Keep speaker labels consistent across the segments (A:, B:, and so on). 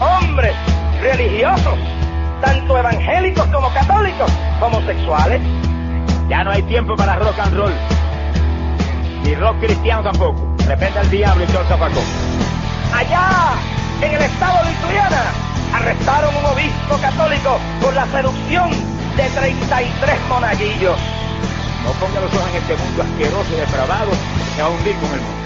A: hombres religiosos, tanto evangélicos como católicos, homosexuales.
B: Ya no hay tiempo para rock and roll. Ni rock cristiano tampoco. Repente al diablo y todo el.
A: Allá, en el estado de Ituriana, arrestaron un obispo católico por la seducción de 33 monaguillos.
B: No ponga los ojos en este mundo asqueroso y depravado que va a hundir con el mundo.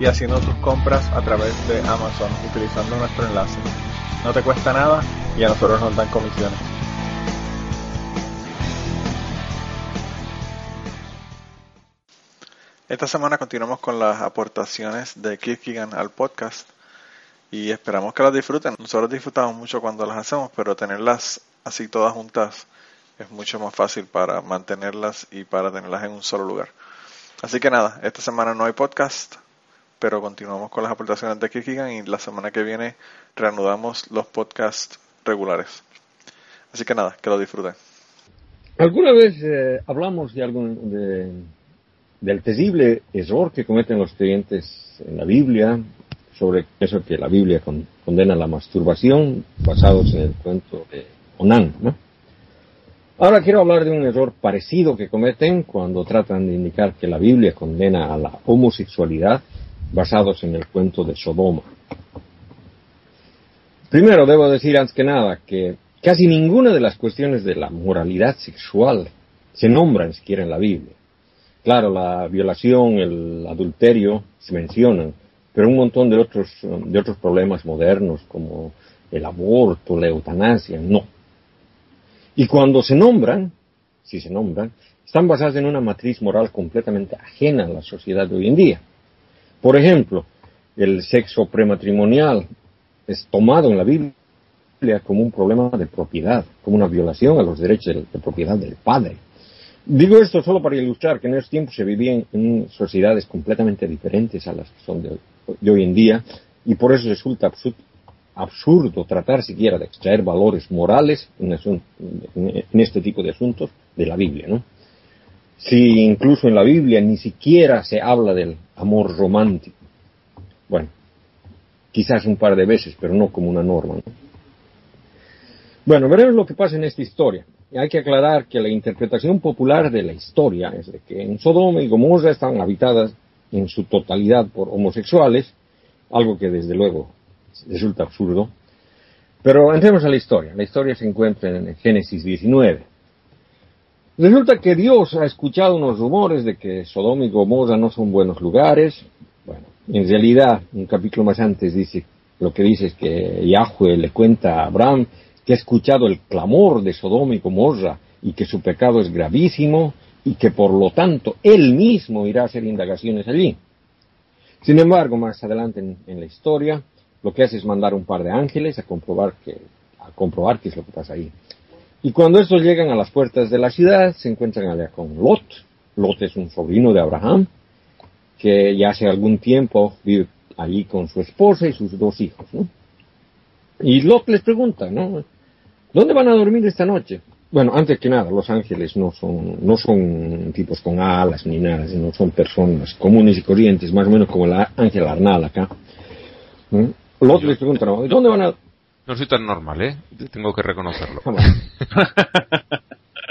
C: y haciendo tus compras a través de Amazon utilizando nuestro enlace. No te cuesta nada y a nosotros nos dan comisiones. Esta semana continuamos con las aportaciones de Kierkegaard al podcast y esperamos que las disfruten. Nosotros disfrutamos mucho cuando las hacemos, pero tenerlas así todas juntas es mucho más fácil para mantenerlas y para tenerlas en un solo lugar. Así que nada, esta semana no hay podcast, pero continuamos con las aportaciones de Kierkegaard y la semana que viene reanudamos los podcasts regulares. Así que nada, que lo disfruten.
D: ¿Alguna vez eh, hablamos de algún de, del terrible error que cometen los creyentes en la Biblia sobre eso que la Biblia con, condena la masturbación basados en el cuento de Onan, ¿no? Ahora quiero hablar de un error parecido que cometen cuando tratan de indicar que la Biblia condena a la homosexualidad basados en el cuento de Sodoma. Primero debo decir antes que nada que casi ninguna de las cuestiones de la moralidad sexual se nombran siquiera en la Biblia. Claro, la violación, el adulterio se mencionan, pero un montón de otros, de otros problemas modernos como el aborto, la eutanasia, no. Y cuando se nombran, si se nombran, están basadas en una matriz moral completamente ajena a la sociedad de hoy en día. Por ejemplo, el sexo prematrimonial es tomado en la Biblia como un problema de propiedad, como una violación a los derechos de, propiedad del padre. Digo esto solo para ilustrar que en esos tiempos se vivían en sociedades completamente diferentes a las que son de, de hoy en día y por eso resulta absurdo, tratar siquiera de extraer valores morales en, este tipo de asuntos de la Biblia, ¿no? Si incluso en la Biblia ni siquiera se habla del amor romántico. Bueno, quizás un par de veces, pero no como una norma. ¿no? Bueno, veremos lo que pasa en esta historia. Hay que aclarar que la interpretación popular de la historia es de que en Sodoma y Gomorra estaban habitadas en su totalidad por homosexuales, algo que desde luego resulta absurdo. Pero entremos a la historia. La historia se encuentra en Génesis 19. Resulta que Dios ha escuchado unos rumores de que Sodoma y Gomorra no son buenos lugares. Bueno, en realidad, un capítulo más antes dice, lo que dice es que Yahweh le cuenta a Abraham que ha escuchado el clamor de Sodoma y Gomorra y que su pecado es gravísimo y que por lo tanto él mismo irá a hacer indagaciones allí. Sin embargo, más adelante en, la historia, lo que hace es mandar un par de ángeles a comprobar que a comprobar qué es lo que pasa ahí. Y cuando estos llegan a las puertas de la ciudad, se encuentran allá con Lot. Lot es un sobrino de Abraham, que ya hace algún tiempo vive allí con su esposa y sus dos hijos, ¿no? Y Lot les pregunta, ¿no? ¿Dónde van a dormir esta noche? Bueno, antes que nada, los ángeles no son, no son tipos con alas ni nada, sino son personas comunes y corrientes, más o menos como el ángel Arnal acá. ¿no? Lot les pregunta, ¿no? ¿dónde van a...?
E: No soy tan normal, ¿eh? Tengo que reconocerlo.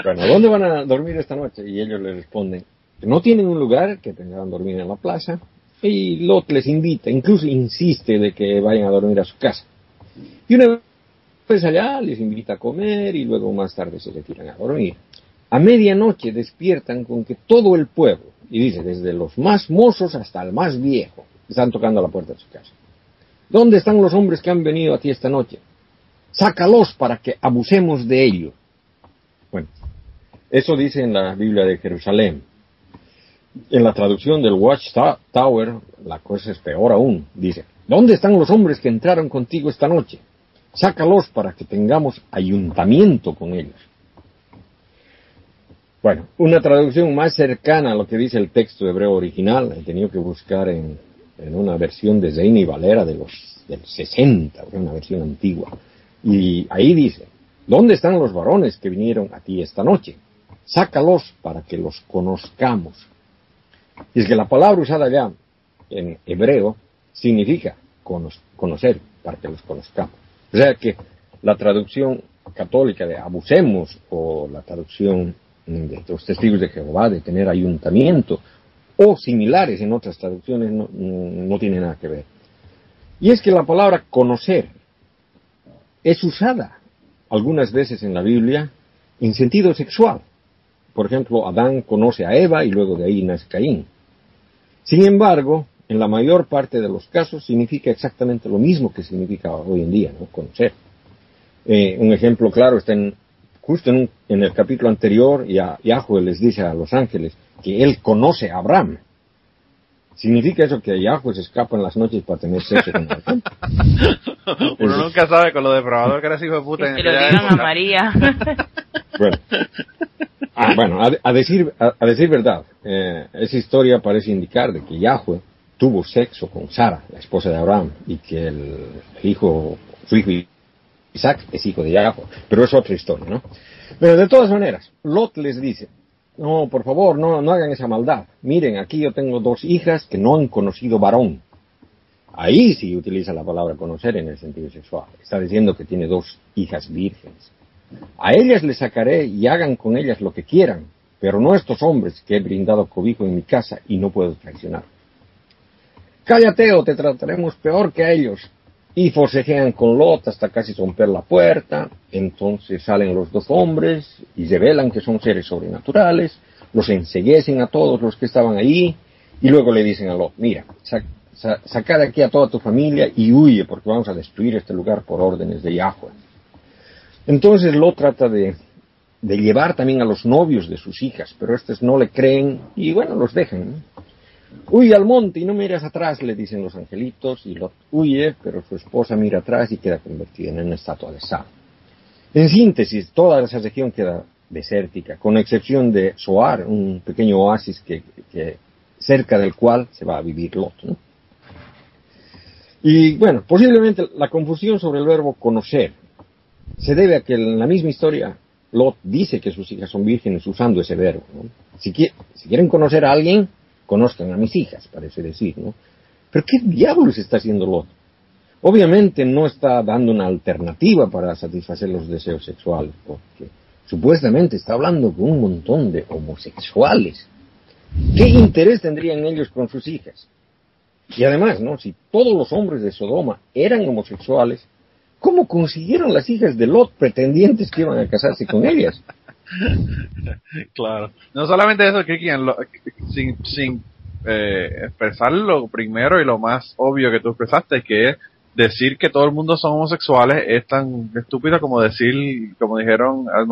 D: bueno, ¿dónde van a dormir esta noche? Y ellos le responden, que no tienen un lugar, que tendrán dormir en la plaza. Y Lot les invita, incluso insiste de que vayan a dormir a su casa. Y una Después allá les invita a comer y luego más tarde se retiran a dormir. A medianoche despiertan con que todo el pueblo, y dice, desde los más mozos hasta el más viejo, están tocando la puerta de su casa. ¿Dónde están los hombres que han venido a ti esta noche? Sácalos para que abusemos de ellos. Bueno, eso dice en la Biblia de Jerusalén. En la traducción del Watchtower, la cosa es peor aún. Dice, ¿dónde están los hombres que entraron contigo esta noche? Sácalos para que tengamos ayuntamiento con ellos. Bueno, una traducción más cercana a lo que dice el texto hebreo original, he tenido que buscar en, una versión de Zeini Valera de los del 60, una versión antigua. Y ahí dice, ¿dónde están los varones que vinieron a ti esta noche? Sácalos para que los conozcamos. Y es que la palabra usada ya en hebreo significa conocer, para que los conozcamos. O sea que la traducción católica de abusemos o la traducción de los testigos de Jehová de tener ayuntamiento o similares en otras traducciones no, no tiene nada que ver. Y es que la palabra conocer es usada algunas veces en la Biblia en sentido sexual. Por ejemplo, Adán conoce a Eva y luego de ahí nace Caín. Sin embargo, en la mayor parte de los casos significa exactamente lo mismo que significa hoy en día, ¿no? Conocer. Eh, un ejemplo claro está en, justo en, el capítulo anterior, Yahweh les dice a los ángeles que él conoce a Abraham. ¿Significa eso que Yahweh se escapa en las noches para tener sexo con Abraham?
F: Uno nunca sabe con lo depravador que eres hijo de puta.
G: Que, lo digan a María.
D: bueno, ah, bueno a, decir, a, decir verdad, eh, esa historia parece indicar de que Yahweh tuvo sexo con Sara, la esposa de Abraham, y que el, hijo, su hijo Isaac es hijo de Jacob, pero es otra historia, ¿no? Pero de todas maneras, Lot les dice, no, por favor, no, no hagan esa maldad. Miren, aquí yo tengo dos hijas que no han conocido varón. Ahí sí utiliza la palabra conocer en el sentido sexual. Está diciendo que tiene dos hijas vírgenes. A ellas les sacaré y hagan con ellas lo que quieran, pero no estos hombres que he brindado cobijo en mi casa y no puedo traicionar. Cállate o te trataremos peor que a ellos. Y forcejean con Lot hasta casi romper la puerta. Entonces salen los dos hombres y revelan que son seres sobrenaturales. Los enseguecen a todos los que estaban ahí. Y luego le dicen a Lot, mira, saca de aquí a toda tu familia y huye porque vamos a destruir este lugar por órdenes de Yahweh. Entonces Lot trata de, de llevar también a los novios de sus hijas, pero estos no le creen y bueno, los dejan. Huye al monte y no miras atrás, le dicen los angelitos, y Lot huye, pero su esposa mira atrás y queda convertida en una estatua de sal. En síntesis, toda esa región queda desértica, con excepción de Soar, un pequeño oasis que, cerca del cual se va a vivir Lot. Y bueno, posiblemente la confusión sobre el verbo conocer se debe a que en la misma historia Lot dice que sus hijas son vírgenes usando ese verbo. Si, si quieren conocer a alguien, conozcan a mis hijas, parece decir, ¿no? Pero ¿qué diablos está haciendo Lot? Obviamente no está dando una alternativa para satisfacer los deseos sexuales, porque supuestamente está hablando con un montón de homosexuales. ¿Qué interés tendrían ellos con sus hijas? Y además, ¿no? Si todos los hombres de Sodoma eran homosexuales, ¿cómo consiguieron las hijas de Lot pretendientes que iban a casarse con ellas?
F: claro. No solamente eso, que sin, sin eh, expresar lo primero y lo más obvio que tú expresaste, que es decir que todo el mundo son homosexuales es tan estúpido como decir, como dijeron al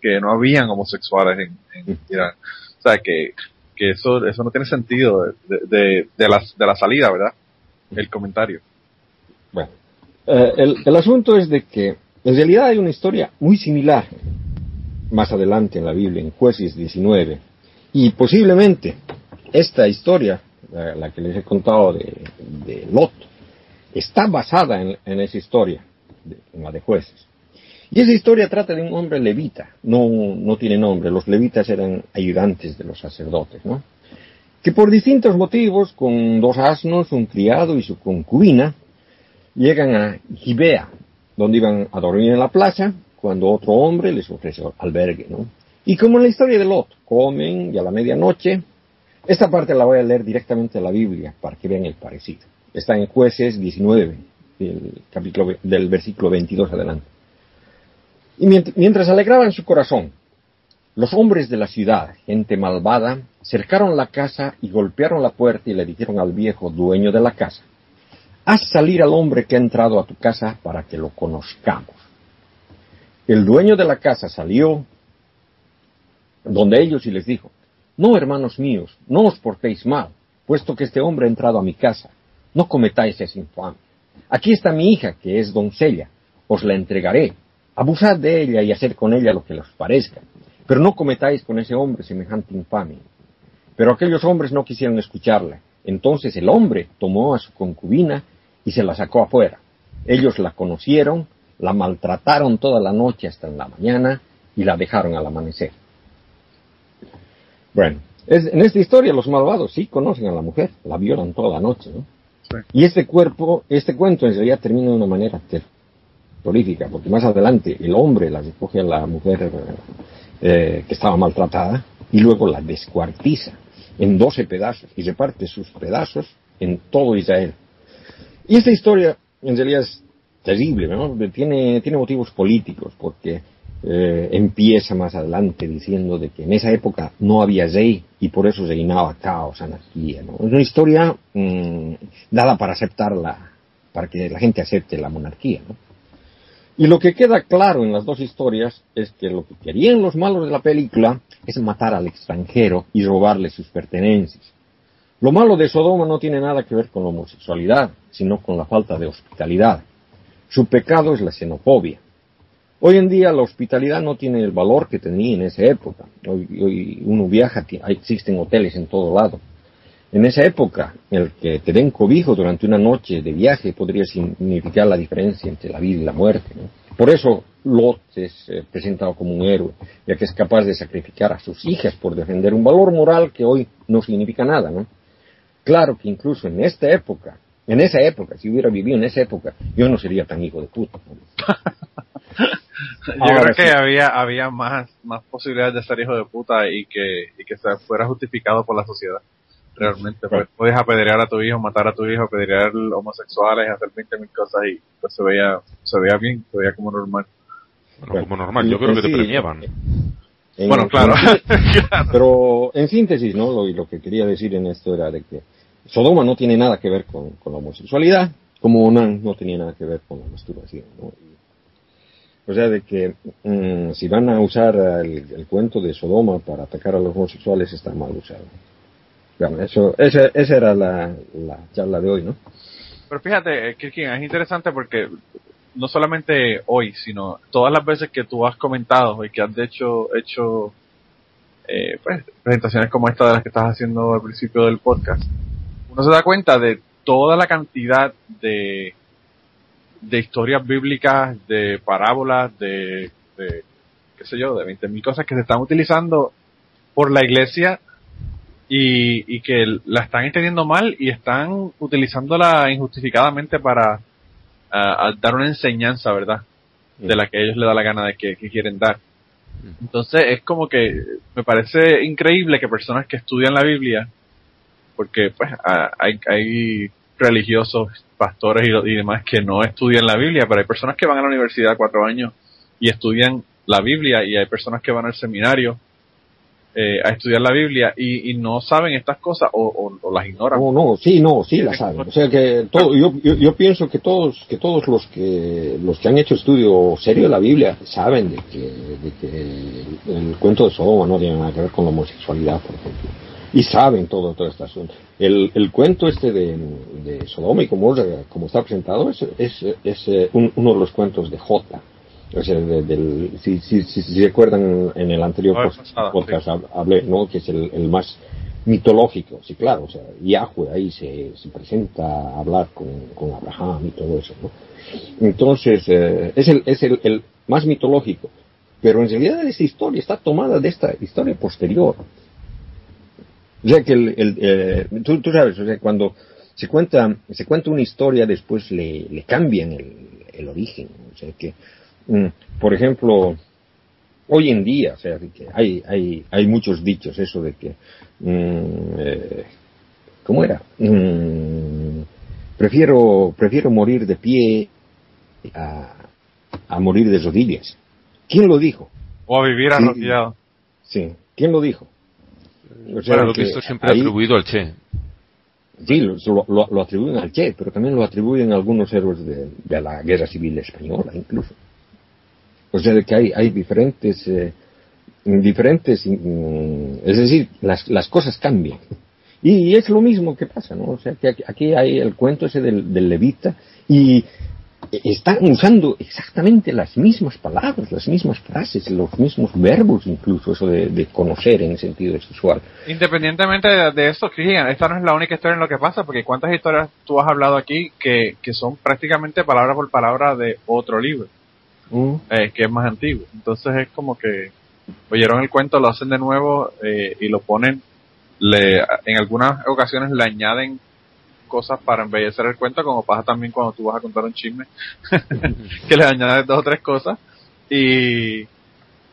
F: que no habían homosexuales en, Irán. O sea, que, que eso, eso no tiene sentido de, de, de, la, de la salida, ¿verdad? El comentario.
D: Bueno, eh, el, el asunto es de que en realidad hay una historia muy similar más adelante en la Biblia, en Jueces 19. Y posiblemente esta historia, la, que les he contado de, Lot, está basada en, esa historia, en la de Jueces. Y esa historia trata de un hombre levita, no, no tiene nombre, los levitas eran ayudantes de los sacerdotes, ¿no? Que por distintos motivos, con dos asnos, un criado y su concubina, llegan a Gibea, donde iban a dormir en la plaza, cuando otro hombre les ofrece albergue, ¿no? Y como en la historia de Lot, comen y a la medianoche, esta parte la voy a leer directamente de la Biblia para que vean el parecido. Está en Jueces 19, del, capítulo, del versículo 22 adelante. Y mient- mientras alegraban su corazón, los hombres de la ciudad, gente malvada, cercaron la casa y golpearon la puerta y le dijeron al viejo dueño de la casa, haz salir al hombre que ha entrado a tu casa para que lo conozcamos. El dueño de la casa salió donde ellos y les dijo, no, hermanos míos, no os portéis mal, puesto que este hombre ha entrado a mi casa, no cometáis ese infame. Aquí está mi hija, que es doncella, os la entregaré, abusad de ella y haced con ella lo que os parezca, pero no cometáis con ese hombre semejante infamia. Pero aquellos hombres no quisieron escucharla. Entonces el hombre tomó a su concubina y se la sacó afuera. Ellos la conocieron, la maltrataron toda la noche hasta en la mañana y la dejaron al amanecer. Bueno, es- en esta historia los malvados sí conocen a la mujer, la violan toda la noche, ¿no?
F: Sí.
D: Y este cuerpo, este cuento en realidad termina de una manera terrorífica, porque más adelante el hombre la recoge a la mujer eh, que estaba maltratada y luego la descuartiza en 12 pedazos y reparte sus pedazos en todo Israel. Y esta historia en realidad es terrible. Tiene, motivos políticos, porque eh, empieza más adelante diciendo de que en esa época no había rey y por eso reinaba caos, anarquía. Es una historia mm, dada para aceptarla, para que la gente acepte la monarquía. Y lo que queda claro en las dos historias es que lo que querían los malos de la película es matar al extranjero y robarle sus pertenencias. Lo malo de Sodoma no tiene nada que ver con la homosexualidad, sino con la falta de hospitalidad. Su pecado es la xenofobia. Hoy en día la hospitalidad no tiene el valor que tenía en esa época. Hoy, hoy uno viaja, existen hoteles en todo lado. En esa época, el que te den cobijo durante una noche de viaje podría significar la diferencia entre la vida y la muerte. Por eso Lot es eh, presentado como un héroe, ya que es capaz de sacrificar a sus hijas por defender un valor moral que hoy no significa nada. ¿no? Claro que incluso en esta época, en esa época, si hubiera vivido en esa época, yo no sería tan hijo de puta. ¿no?
F: Yo
D: Ahora
F: creo que
D: sí.
F: había había más más posibilidades de ser hijo de puta y que y que se fuera justificado por la sociedad. Realmente, pues
D: Claro.
F: puedes apedrear a tu hijo, matar a tu hijo, apedrear homosexuales, hacer 20 mil cosas y pues se veía se veía bien, se veía como normal.
E: Bueno,
D: Bueno,
E: como normal, yo creo que te
D: sí,
E: premiaban.
D: en-
F: bueno, claro.
D: Pero en síntesis, ¿no? Lo, lo que quería decir en esto era de que Sodoma no tiene nada que ver con, la homosexualidad, como Onan no tenía nada que ver con la masturbación, ¿no? O sea, de que mm, si van a usar el, cuento de Sodoma para atacar a los homosexuales, está mal usado. Bueno, esa, era la, la charla de hoy, ¿no?
F: Pero fíjate, eh, Kirkin, es interesante porque no solamente hoy, sino todas las veces que tú has comentado y que has hecho hecho eh, pues, presentaciones como esta de las que estás haciendo al principio del podcast, uno se da cuenta de toda la cantidad de, de historias bíblicas, de parábolas, de, de qué sé yo, de 20.000 cosas que se están utilizando por la iglesia y, y que la están entendiendo mal y están utilizándola injustificadamente para a dar una enseñanza, ¿verdad? De la que ellos les da la gana de que, que quieren dar. Entonces es como que me parece increíble que personas que estudian la Biblia, porque pues hay, hay religiosos, pastores y, y demás que no estudian la Biblia, pero hay personas que van a la universidad cuatro años y estudian la Biblia y hay personas que van al seminario eh, a estudiar la Biblia y, y no saben estas cosas o, o- o las ignoran.
D: No, no, sí, no, sí la saben. O sea que todo, yo, yo, yo pienso que todos, que todos los que, los que han hecho estudio serio de la Biblia saben de que, de que el, el cuento de Sodoma no tiene nada que ver con la homosexualidad, por ejemplo. Y saben todo, todo este asunto. El, el cuento este de, de Sodoma y Gomorra, como está presentado, es, es, es eh, un- uno de los cuentos de Jota. O sea, de- del, si, si, si, si recuerdan en el anterior podcast,
F: pasada,
D: podcast hab- hablé, ¿no? Que es el, el más mitológico, sí, claro, o sea, Yahweh ahí se, se presenta a hablar con, con Abraham y todo eso, ¿no? Entonces, eh, es, el, es el, el más mitológico, pero en realidad esa historia está tomada de esta historia posterior. O sea que el, el, eh, tú, tú sabes, o sea, cuando se cuenta, se cuenta una historia, después le, le cambian el, el origen, o sea que, mm, por ejemplo, hoy en día, o sea, que hay, hay, hay muchos dichos, eso de que, mm, eh, ¿cómo era? Mm, prefiero, prefiero morir de pie a, a morir de rodillas. ¿Quién lo dijo?
F: O a vivir
D: Sí.
F: arrodillado.
D: Sí, ¿quién lo dijo? O sea,
E: Bueno, lo
D: que
E: visto siempre
D: ahí-
E: atribuido al Che.
D: Sí, lo, lo- lo atribuyen al Che, pero también lo atribuyen a algunos héroes de, de la Guerra Civil Española, incluso. O sea, que hay, hay diferentes, eh, diferentes, mm, es decir, las, las cosas cambian. Y, es lo mismo que pasa, ¿no? O sea, que aquí, aquí hay el cuento ese del, del levita y están usando exactamente las mismas palabras, las mismas frases, los mismos verbos, incluso eso de, de conocer en sentido sexual.
F: Independientemente de, de esto, Cristian, esta no es la única historia en lo que pasa, porque cuántas historias tú has hablado aquí que, que son prácticamente palabra por palabra de otro libro,
D: Mm.
F: eh, que es más antiguo. Entonces es como que oyeron el cuento, lo hacen de nuevo eh, y lo ponen, le, en algunas ocasiones le añaden cosas para embellecer el cuento, como pasa también cuando tú vas a contar un chisme, que le añades dos o tres cosas y,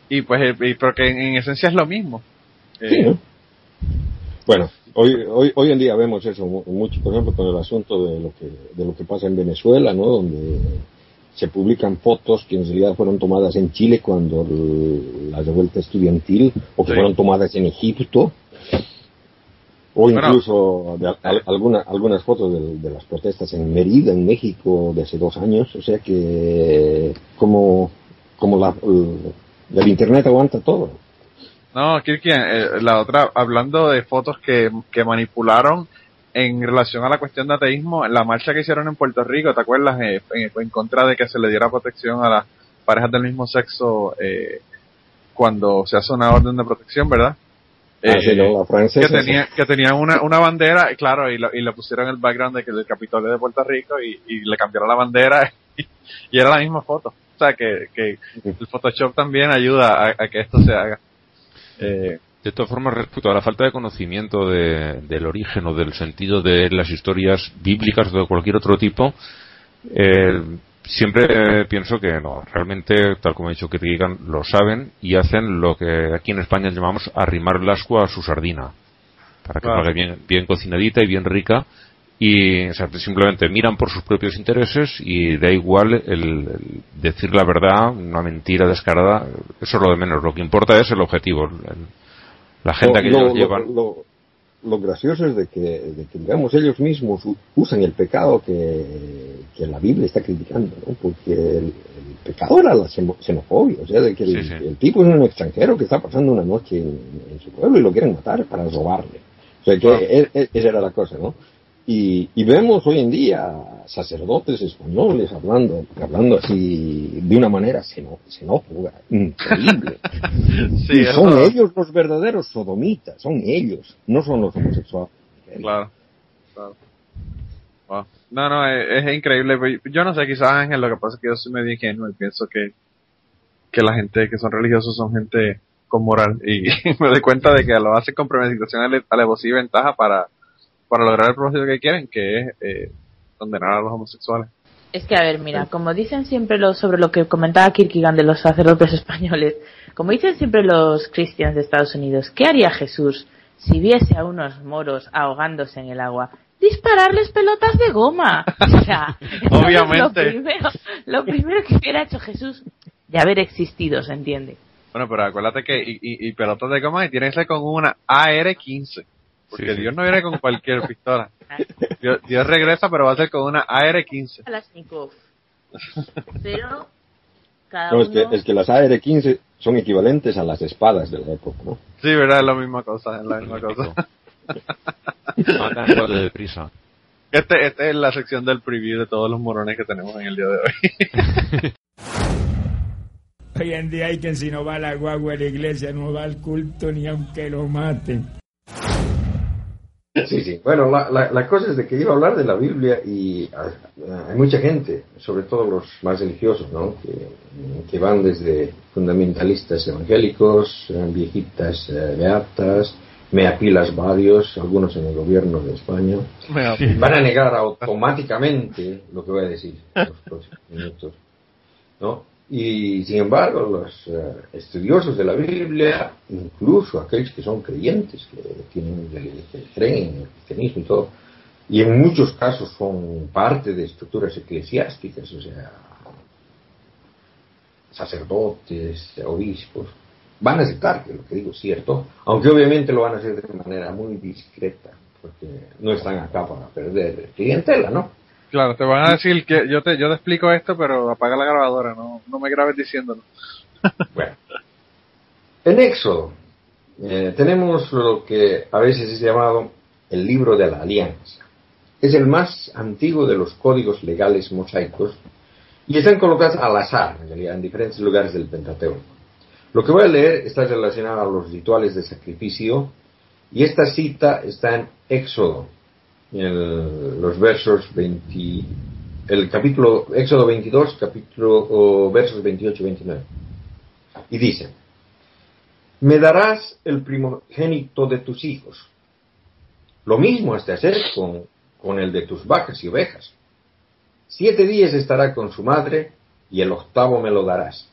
F: y pues, eh, y porque en, en esencia es lo mismo. Eh,
D: Sí, ¿no? Bueno, hoy, hoy, hoy en día vemos eso mu- mucho, por ejemplo, con el asunto de lo que, de lo que pasa en Venezuela, ¿no? Donde se publican fotos que en realidad fueron tomadas en Chile cuando la revuelta estudiantil, o que
F: Sí.
D: fueron tomadas en Egipto, o
F: Bueno.
D: incluso de al- alguna- algunas fotos de, de las protestas en Mérida, en México, de hace dos años. O sea que, como, como la, el, el Internet aguanta todo.
F: No, Kirkian, eh, la otra, hablando de fotos que, que manipularon en relación a la cuestión de ateísmo, la marcha que hicieron en Puerto Rico, ¿te acuerdas? Eh, en, en contra de que se le diera protección a las parejas del mismo sexo eh, cuando se hace una orden de protección, ¿verdad?
D: Ah, sí, ¿no? La francesa,
F: que tenía que tenían una, una bandera, y claro, y, lo- y le pusieron el background de que del Capitolio de Puerto Rico y, y le cambiaron la bandera y, y era la misma foto. O sea, que, que el Photoshop también ayuda a, a que esto se haga. Eh,
E: De todas formas, respecto a la falta de conocimiento de- del origen o del sentido de las historias bíblicas o de cualquier otro tipo, eh, siempre eh, pienso que no, realmente, tal como ha dicho Kierkegaard, lo saben y hacen lo que aquí en España llamamos arrimar el ascua a su sardina, para que salga bien, bien cocinadita y bien rica. Y o sea, simplemente miran por sus propios intereses y da igual el, el decir la verdad, una mentira descarada, eso es lo de menos. Lo que importa es el objetivo, el- la agenda que
D: lo,
E: ellos
D: lo-
E: llevan.
D: Lo- gracioso es de que, de que, digamos, ellos mismos usan el pecado que, que la Biblia está criticando, ¿no? Porque el, el pecado era la xeno- xenofobia, o sea, de que el,
E: Sí, sí.
D: el tipo es un extranjero que está pasando una noche en, en su pueblo y lo quieren matar para robarle. O sea, que
F: Ah.
D: e- e- esa era la cosa, ¿no? Y, y vemos hoy en día sacerdotes españoles hablando, hablando así de una manera xeno- xenófoba, increíble.
F: sí,
D: Y son ellos los verdaderos sodomitas, son ellos, no son los homosexuales.
F: Claro, claro. Wow. No, no, es, es increíble. Yo no sé, quizás Ángel, lo que pasa es que yo soy medio ingenuo y pienso que, que la gente que son religiosos son gente con moral y me doy cuenta de que lo hacen con premeditación, ale- alevosía y ventaja para, para lograr el propósito que quieren, que es eh, condenar a los homosexuales.
G: Es que, a ver, mira, como dicen siempre los, sobre lo que comentaba Kierkegaard de los sacerdotes españoles, como dicen siempre los cristianos de Estados Unidos, ¿qué haría Jesús si viese a unos moros ahogándose en el agua? Dispararles pelotas de goma. O sea,
F: Obviamente.
G: Lo primero, lo primero que hubiera hecho Jesús de haber existido, ¿se entiende?
F: Bueno, pero acuérdate que y, y, y pelotas de goma y tiene que ser con una AR-15. Porque
E: Sí, sí.
F: Dios no viene con cualquier pistola. Dios, Dios regresa, pero va a ser con una AR-15.
G: Kalashnikov. Pero cada
D: No, es,
G: uno...
D: que, es que las AR-15 son equivalentes a las espadas de la época, ¿no?
F: Sí, verdad, es la misma cosa, es la misma cosa.
E: De deprisa.
F: Este, este es la sección del preview de todos los morones que tenemos en el día de hoy.
H: Hoy en día hay quien si no va a la guagua a la iglesia no va al culto ni aunque lo maten.
D: Sí, sí. Bueno, la, la, la cosa es de que iba a hablar de la Biblia y ah, ah, hay mucha gente, sobre todo los más religiosos, ¿no? Que, que van desde fundamentalistas evangélicos, viejitas eh, beatas, meapilas varios, algunos en el gobierno de España, van a negar automáticamente lo que voy a decir en los próximos minutos, ¿no? Y sin embargo, los eh, estudiosos de la Biblia, incluso aquellos que son creyentes, que, tienen, que creen en el cristianismo y todo, y en muchos casos son parte de estructuras eclesiásticas, o sea, sacerdotes, obispos, van a aceptar que lo que digo es cierto, aunque obviamente lo van a hacer de manera muy discreta, porque no están acá para perder clientela, ¿no?
F: Claro, te van a decir que yo te, yo te explico esto, pero apaga la grabadora, no, no me grabes diciéndolo.
D: bueno, en Éxodo eh, tenemos lo que a veces es llamado el libro de la alianza. Es el más antiguo de los códigos legales mosaicos y están colocados al azar, en realidad, en diferentes lugares del Pentateuco. Lo que voy a leer está relacionado a los rituales de sacrificio y esta cita está en Éxodo, en los versos 20, el capítulo, Éxodo 22, capítulo, versos 28 y 29. Y dice, me darás el primogénito de tus hijos. Lo mismo has de hacer con, con el de tus vacas y ovejas. Siete días estará con su madre y el octavo me lo darás.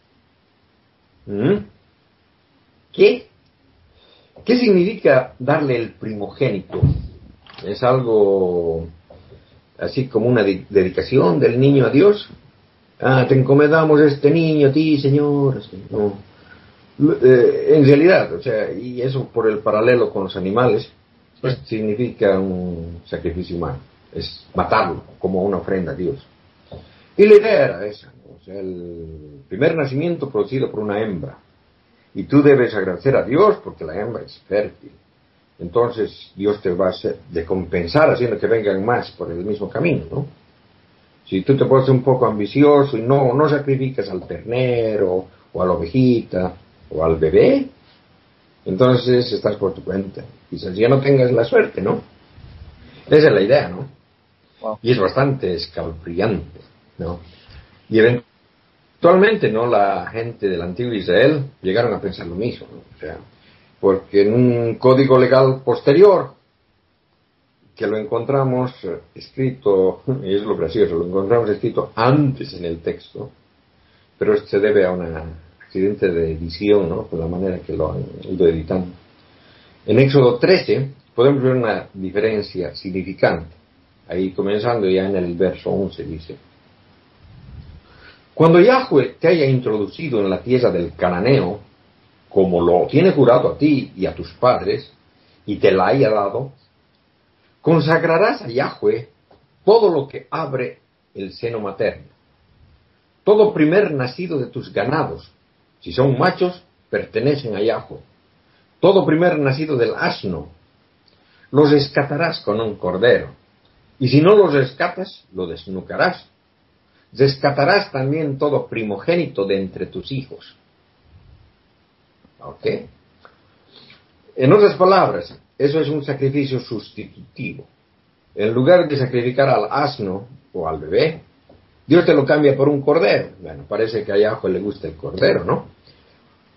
D: ¿Mm? ¿Qué? ¿Qué significa darle el primogénito? ¿Es algo así como una dedicación del niño a Dios? Ah, te encomendamos este niño a ti, Señor. No. Eh, en realidad, o sea, y eso por el paralelo con los animales, pues significa un sacrificio humano, es matarlo como una ofrenda a Dios. Y la idea era esa, o sea, el primer nacimiento producido por una hembra, y tú debes agradecer a Dios porque la hembra es fértil. Entonces Dios te va a hacer, de compensar haciendo que vengan más por el mismo camino, ¿no? Si tú te pones un poco ambicioso y no, no sacrificas al ternero o a la ovejita o al bebé, entonces estás por tu cuenta. Quizás ya no tengas la suerte, ¿no? Esa es la idea, ¿no? Y es bastante escalofriante, ¿no? Y eventualmente, ¿no? La gente del antiguo Israel llegaron a pensar lo mismo, ¿no? O sea, porque en un código legal posterior, que lo encontramos escrito, y es lo gracioso, lo encontramos escrito antes en el texto, pero se debe a una accidente de edición, ¿no? Por la manera que lo han ido editando. En Éxodo 13 podemos ver una diferencia significante. Ahí comenzando ya en el verso 11 dice, Cuando Yahweh te haya introducido en la tierra del cananeo, como lo tiene jurado a ti y a tus padres, y te la haya dado, consagrarás a Yahweh todo lo que abre el seno materno, todo primer nacido de tus ganados, si son machos, pertenecen a Yahweh. Todo primer nacido del asno, los rescatarás con un cordero. Y si no los rescatas, lo desnucarás. Rescatarás también todo primogénito de entre tus hijos. ¿Ok? En otras palabras, eso es un sacrificio sustitutivo. En lugar de sacrificar al asno o al bebé, Dios te lo cambia por un cordero. Bueno, parece que a Yahweh le gusta el cordero, ¿no?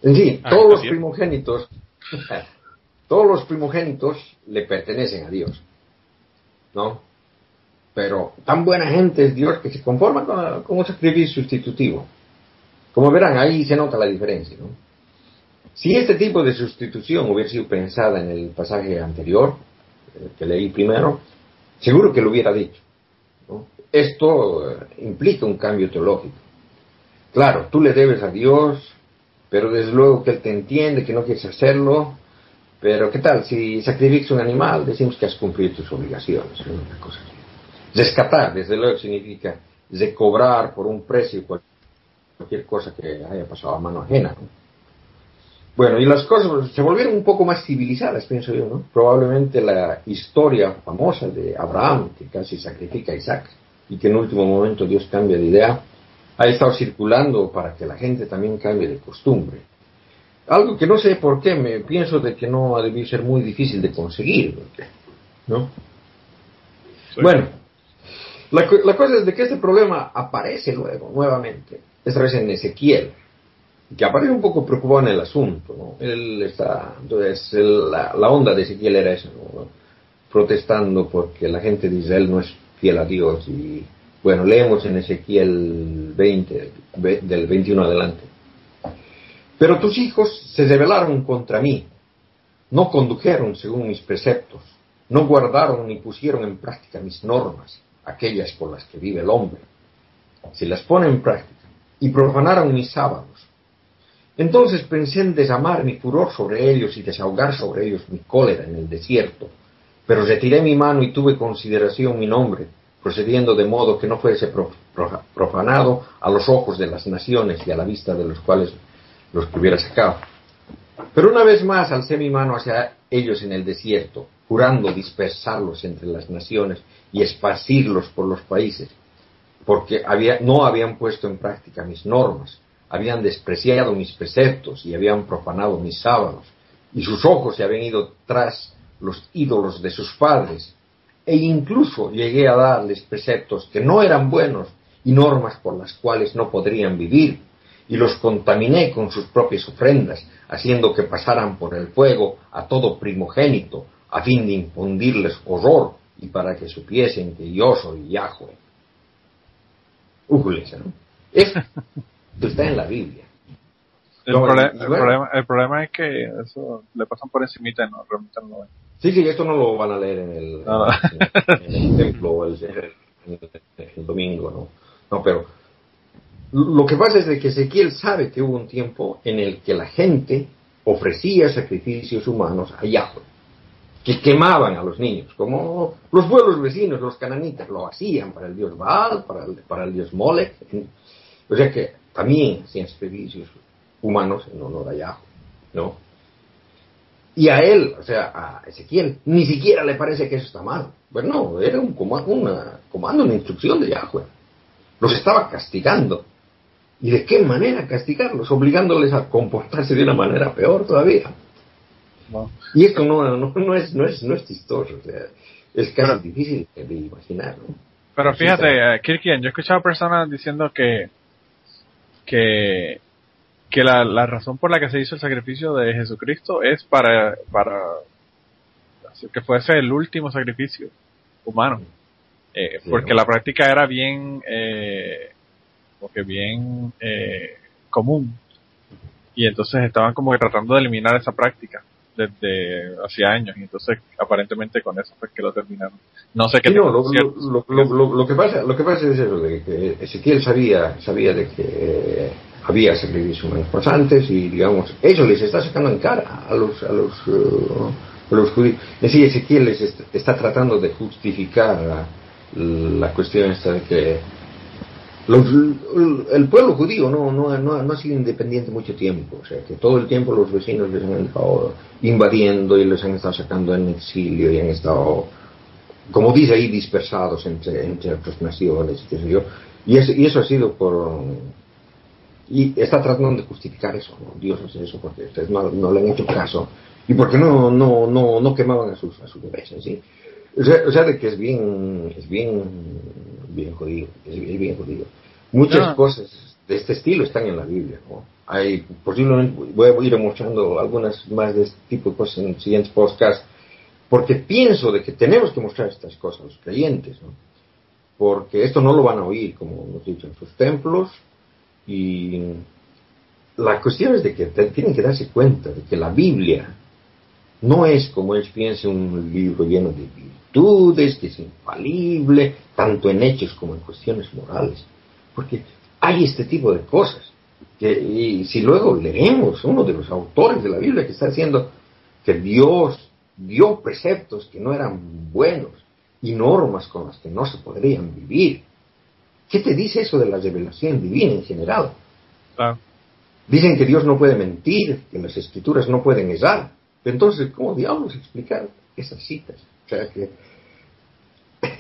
D: En fin, ah, todos los primogénitos, todos los primogénitos le pertenecen a Dios, ¿no? Pero tan buena gente es Dios que se conforma con, un sacrificio sustitutivo. Como verán, ahí se nota la diferencia, ¿no? Si este tipo de sustitución hubiera sido pensada en el pasaje anterior, eh, que leí primero, seguro que lo hubiera dicho. Esto eh, implica un cambio teológico. Claro, tú le debes a Dios, pero desde luego que Él te entiende, que no quieres hacerlo, pero ¿qué tal? Si sacrificas un animal, decimos que has cumplido tus obligaciones, cosa Rescatar, desde luego, significa recobrar por un precio cualquier cosa que haya pasado a mano ajena. Bueno, y las cosas se volvieron un poco más civilizadas, pienso yo, ¿no? Probablemente la historia famosa de Abraham, que casi sacrifica a Isaac, y que en último momento Dios cambia de idea, ha estado circulando para que la gente también cambie de costumbre. Algo que no sé por qué, me pienso de que no ha debido ser muy difícil de conseguir, ¿no? Bueno, la, la, cosa es de que este problema aparece luego, nuevamente, esta vez en Ezequiel, que aparece un poco preocupado en el asunto, ¿no? Él está, entonces, la, la, onda de Ezequiel era esa, ¿no? protestando porque la gente de Israel no es fiel a Dios y bueno, leemos en Ezequiel 20, del 21 adelante. Pero tus hijos se rebelaron contra mí, no condujeron según mis preceptos, no guardaron ni pusieron en práctica mis normas, aquellas por las que vive el hombre. Si las pone en práctica, y profanaron mis sábados. Entonces pensé en desamar mi furor sobre ellos y desahogar sobre ellos mi cólera en el desierto, pero retiré mi mano y tuve consideración mi nombre, procediendo de modo que no fuese profanado a los ojos de las naciones y a la vista de los cuales los hubiera sacado. Pero una vez más alcé mi mano hacia ellos en el desierto, jurando dispersarlos entre las naciones y esparcirlos por los países, porque no habían puesto en práctica mis normas, habían despreciado mis preceptos y habían profanado mis sábados, y sus ojos se habían ido tras los ídolos de sus padres, e incluso llegué a darles preceptos que no eran buenos y normas por las cuales no podrían vivir, y los contaminé con sus propias ofrendas, haciendo que pasaran por el fuego a todo primogénito, a fin de infundirles horror y para que supiesen que yo soy Yahweh. Ujulesa, ¿no? Esto está en la Biblia.
F: El, problema, el, problema, es que eso le pasan por encimita y no realmente no lo ven.
D: Sí, sí, esto no lo van a leer en el, en, el templo el, el, domingo, ¿no? No, pero lo que pasa es de que Ezequiel sabe que hubo un tiempo en el que la gente ofrecía sacrificios humanos a Yahweh, que quemaban a los niños, como los pueblos vecinos, los cananitas, lo hacían para el dios Baal, para el, para el dios Molech, o sea que también hacían sacrificios humanos en honor a Yahweh, ¿no? Y a él, o sea, a Ezequiel, ni siquiera le parece que eso está mal. Bueno, era un comando, una, comando, una instrucción de Yahweh. Los estaba castigando. ¿Y de qué manera castigarlos? Obligándoles a comportarse de una manera peor todavía. Y esto no, no, es, no, es, no es chistoso, es casi difícil de imaginar.
F: Pero fíjate, eh, Kirkian, yo he escuchado personas diciendo que, que, que la, la, razón por la que se hizo el sacrificio de Jesucristo es para, para que fuese el último sacrificio humano. Eh, porque la práctica era bien eh, porque bien eh, común. Y entonces estaban como que tratando de eliminar esa práctica desde hacía años y entonces aparentemente con eso fue que lo terminaron. No sé qué
D: no, lo, lo, que pasa lo que pasa es eso de que Ezequiel sabía sabía de que había sacrificios humanos pasantes y digamos eso les está sacando en cara a los a los, uh, a los judíos. Es decir, Ezequiel les está tratando de justificar la, la cuestión esta de que el pueblo judío no, no, no, ha sido independiente mucho tiempo, o sea que todo el tiempo los vecinos les han estado invadiendo y les han estado sacando en exilio y han estado, como dice ahí, dispersados entre, entre otras naciones, yo. Y, y eso ha sido por... Y está tratando de justificar eso, ¿no? Dios hace eso porque ustedes no, no, le han hecho caso y porque no, no, no, no quemaban a sus, a sus bebés, ¿sí? O sea, o sea, de que es bien, es bien bien jodido, es, bien jodido. Muchas ah. cosas de este estilo están en la Biblia. Hay, posiblemente voy a ir mostrando algunas más de este tipo de cosas en siguientes podcasts, porque pienso de que tenemos que mostrar estas cosas a los creyentes, porque esto no lo van a oír, como hemos dicho, en sus templos, y la cuestión es de que tienen que darse cuenta de que la Biblia no es como ellos piensan un libro lleno de virtudes, que es infalible, tanto en hechos como en cuestiones morales. Porque hay este tipo de cosas. Que, y si luego leemos uno de los autores de la Biblia que está diciendo que Dios dio preceptos que no eran buenos y normas con las que no se podrían vivir, ¿qué te dice eso de la revelación divina en general? Dicen que Dios no puede mentir, que las escrituras no pueden errar. Entonces, ¿cómo diablos explicar esas citas?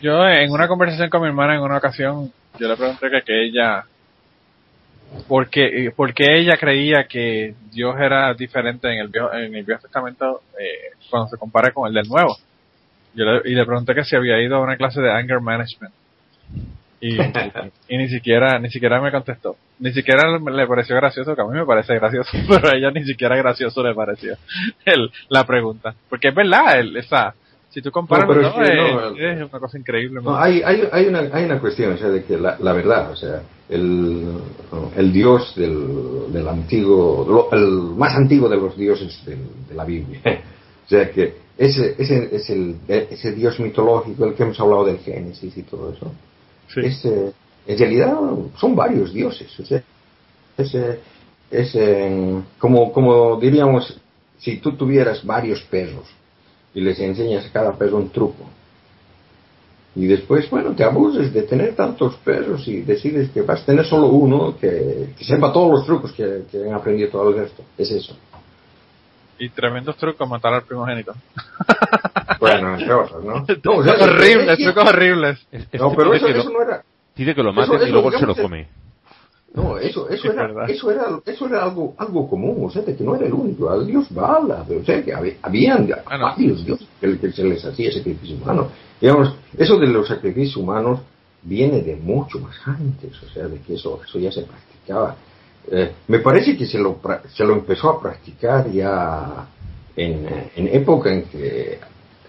F: Yo en una conversación con mi hermana en una ocasión, yo le pregunté que, ella, porque, porque ella creía que Dios era diferente en el Viejo, en el Viejo Testamento eh, cuando se compara con el del Nuevo. Y le pregunté que si había ido a una clase de anger management. Y, y, ni siquiera ni siquiera me contestó. Ni siquiera le pareció gracioso que a mí me parece gracioso pero a ella ni siquiera gracioso le pareció el, la pregunta. Porque es verdad el, esa si tú comparas, es, una cosa increíble.
D: hay, hay, hay, una, hay una cuestión, o sea, de que la, la verdad, o sea, el, el Dios del, del antiguo, el más antiguo de los dioses de, la Biblia, o sea, que ese, ese es el, ese Dios mitológico, el que hemos hablado del Génesis y todo eso, ese, en realidad son varios dioses, o sea, ese, ese, como, como diríamos, si tú tuvieras varios perros y les enseñas a cada perro un truco, y después, bueno, te abuses de tener tantos perros y decides que vas a tener solo uno que, que sepa todos los trucos que, que han aprendido todo el resto. Es eso.
F: Y tremendos trucos matar al primogénito.
D: Bueno, entre otros, ¿no? No, o sea,
F: horribles,
D: es-
F: trucos horribles.
E: Es- es
D: No, pero eso,
E: lo-
D: eso no era...
E: Pide que lo
D: eso,
E: y luego se lo come.
D: No, eso, eso
F: Es
D: era,
F: verdad.
D: eso era, eso era algo, algo común, o sea, de que no era el único, al Dios Bala, o sea, que había, habían
F: Ah, no.
D: varios dioses que, que se les hacía sacrificio humano. Digamos, eso de los sacrificios humanos viene de mucho más antes, o sea, de que eso, eso ya se practicaba. Eh, me parece que se lo, se lo empezó a practicar ya en, eh, época en que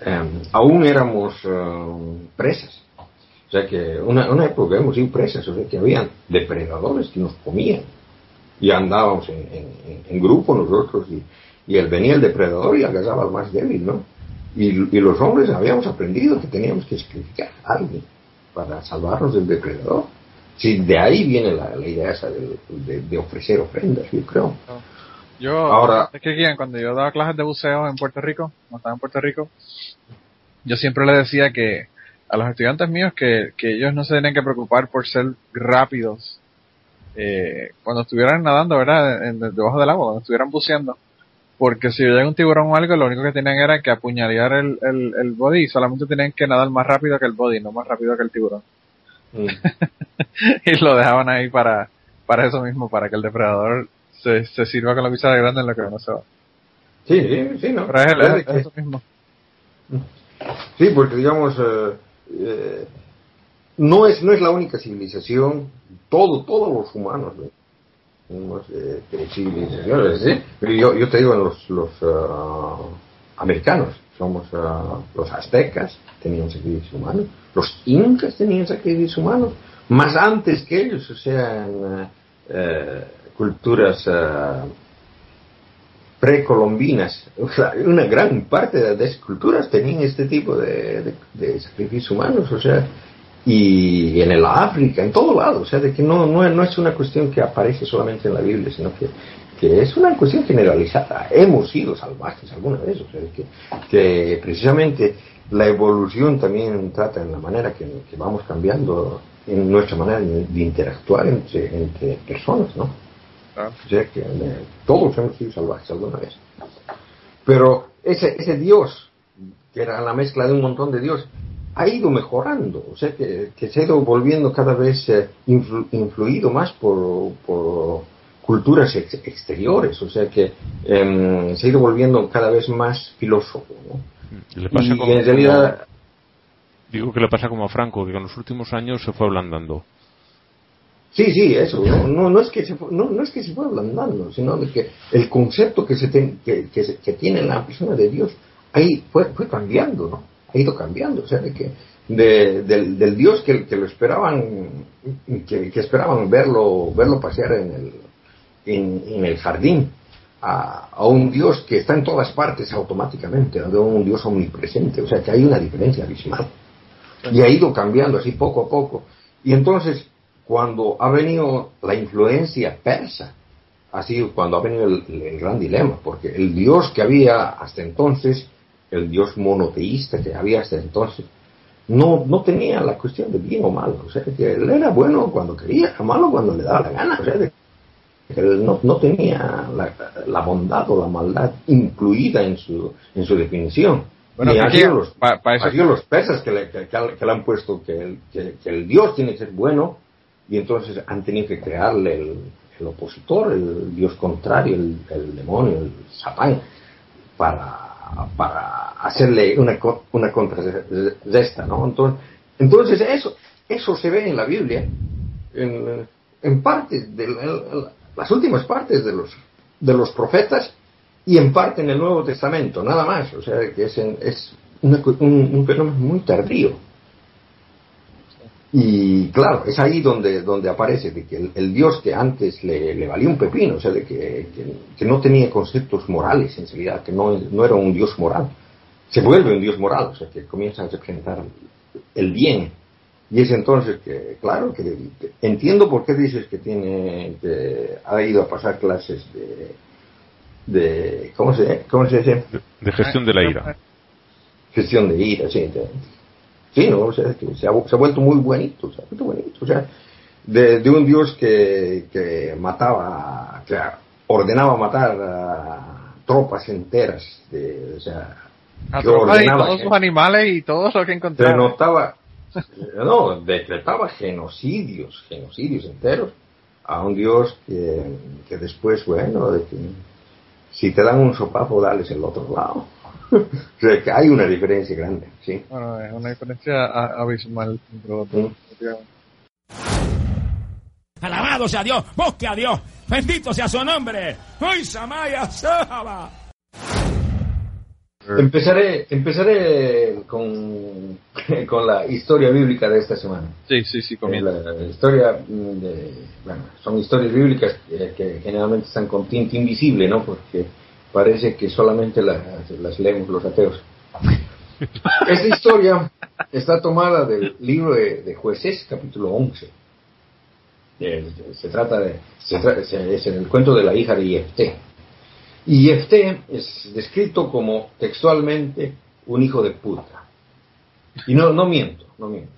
D: eh, aún éramos eh, presas. O sea que una, una época hemos sido presas, o sea que habían depredadores que nos comían. Y andábamos en grupo nosotros y, y él venía el depredador y agarraba al más débil, ¿no? Y, y los hombres habíamos aprendido que teníamos que sacrificar a alguien para salvarnos del depredador. Sí, de ahí viene la, la idea esa de, de- de ofrecer ofrendas, yo creo.
F: Yo,
D: Ahora-
F: es que cuando yo daba clases de buceo en Puerto Rico, cuando estaba en Puerto Rico, yo siempre le decía que a los estudiantes míos que, que ellos no se tienen que preocupar por ser rápidos eh, cuando estuvieran nadando, ¿verdad? En- debajo del agua, cuando estuvieran buceando. Porque si llega un tiburón o algo, lo único que tenían era que apuñalear el, el, el body y solamente tenían que nadar más rápido que el body, no más rápido que el tiburón.
D: Mm.
F: y lo dejaban ahí para, para eso mismo, para que el depredador se, se sirva con la cuchara grande en lo que no se va.
D: Sí, sí, sí, ¿no?
F: Pero es, el-
D: Es de
F: es
D: que-
F: eso mismo.
D: Sí, porque digamos, eh, eh, no es no es la única civilización, todo todos los humanos, ¿no? Tenemos, eh, eh, civilizaciones, yo, yo te digo, los, los ah, americanos, somos ah, los aztecas, tenían sacrificios humanos, los incas tenían sacrificios humanos, más antes que ellos, o sea, en eh, eh, culturas ah, precolombinas, una gran parte de las culturas tenían este tipo de sacrificios humanos, o sea, y en el África, en todo lado, o sea, de que no, no, no es una cuestión que aparece solamente en la Biblia, sino que, que es una cuestión generalizada. Hemos sido salvajes alguna vez, o sea, que, que precisamente la evolución también trata en la manera que, que vamos cambiando en nuestra manera de interactuar entre, entre personas, ¿no? O sea que eh, todos hemos sido salvajes alguna vez. Pero ese, ese Dios, que era la mezcla de un montón de Dios, ha ido mejorando, o sea que, que se ha ido volviendo cada vez eh, influ- influido más por, por culturas ex- exteriores, o sea que em, se ha ido volviendo cada vez más filósofo. ¿no?
E: Le pasa
D: Y
E: como,
D: en realidad,
E: como- digo que le pasa como a Franco, que con los últimos años se fue ablandando.
D: Sí, sí, eso. No, no, no es que se fue, no, no es que se fue ablandando, sino de que el concepto que se, ten- que, que, se- que tiene la persona de Dios ahí fue, fue cambiando, ¿no? Ha ido cambiando, o sea, de que de- del, del Dios que, que lo esperaban, que, que esperaban verlo, verlo pasear en el, en, en el jardín, a, a un Dios que está en todas partes automáticamente, a un Dios omnipresente, o sea, que hay una diferencia abismal. Y ha ido cambiando así poco a poco. Y entonces, cuando ha venido la influencia persa, ha sido cuando ha venido el, el gran dilema, porque el Dios que había hasta entonces, el Dios monoteísta que había hasta entonces, no, no tenía la cuestión de bien o mal, o sea, que él era bueno cuando quería, malo cuando le daba la gana, o sea, de- él no, no tenía la, la bondad o la maldad incluida en su, en su definición.
F: Bueno,
D: ha
F: aquí-
D: sido los,
F: pa- pa eso-
D: los persas que le, que, le han puesto que el, que, que el Dios tiene que ser bueno y entonces han tenido que crearle el, el opositor, el Dios contrario, el, el demonio, el Satán, para, para hacerle una, una contrarresta, ¿no? Entonces, entonces eso, eso se ve en la Biblia, en, en parte, de la- las últimas partes de los, de los profetas y en parte en el Nuevo Testamento, nada más. O sea, que es, en- es una un, un fenómeno muy tardío. Y claro, es ahí donde, donde aparece de que el, el Dios que antes le, le valía un pepino, o sea, de que, que, que no tenía conceptos morales en realidad, que no, no era un Dios moral, se vuelve un Dios moral, o sea, que comienza a representar el bien Y es entonces que, claro, que, entiendo por qué dices que tiene, que ha ido a pasar clases de, de ¿cómo se, cómo se dice?
E: De, de gestión de la ira.
D: Gestión de ira, sí. de- sí, no, o sea, que se ha, se ha vuelto muy bonito, se ha vuelto bonito, o sea, de, de un Dios que, que mataba, que ordenaba matar a tropas enteras, de, o sea,
F: A
D: que
F: tropas y
D: ordenaba
F: todos sus animales y todo lo que encontraba.
D: no, decretaba genocidios, genocidios enteros a un Dios que, que después, bueno, de que si te dan un sopapo, dales el otro lado. o sea, que hay una diferencia grande, ¿sí?
F: Bueno, es una diferencia a- abismal. entre los dos,
D: Mm.
H: Alabado sea Dios, busque a Dios, bendito sea su nombre. ¡Ay, Samaya Saba!
D: Empezaré, empezaré con, con la historia bíblica de esta semana.
F: Sí, sí, sí, comienza.
D: La, la historia de, bueno, son historias bíblicas que generalmente están con tinta invisible, ¿no? Porque parece que solamente las, las leemos los ateos. Esta historia está tomada del libro de, de Jueces, capítulo 11. Eh, se trata de, se tra- es en el cuento de la hija de Jefté. Y Jefté es descrito como textualmente un hijo de puta. Y no, miento, no miento.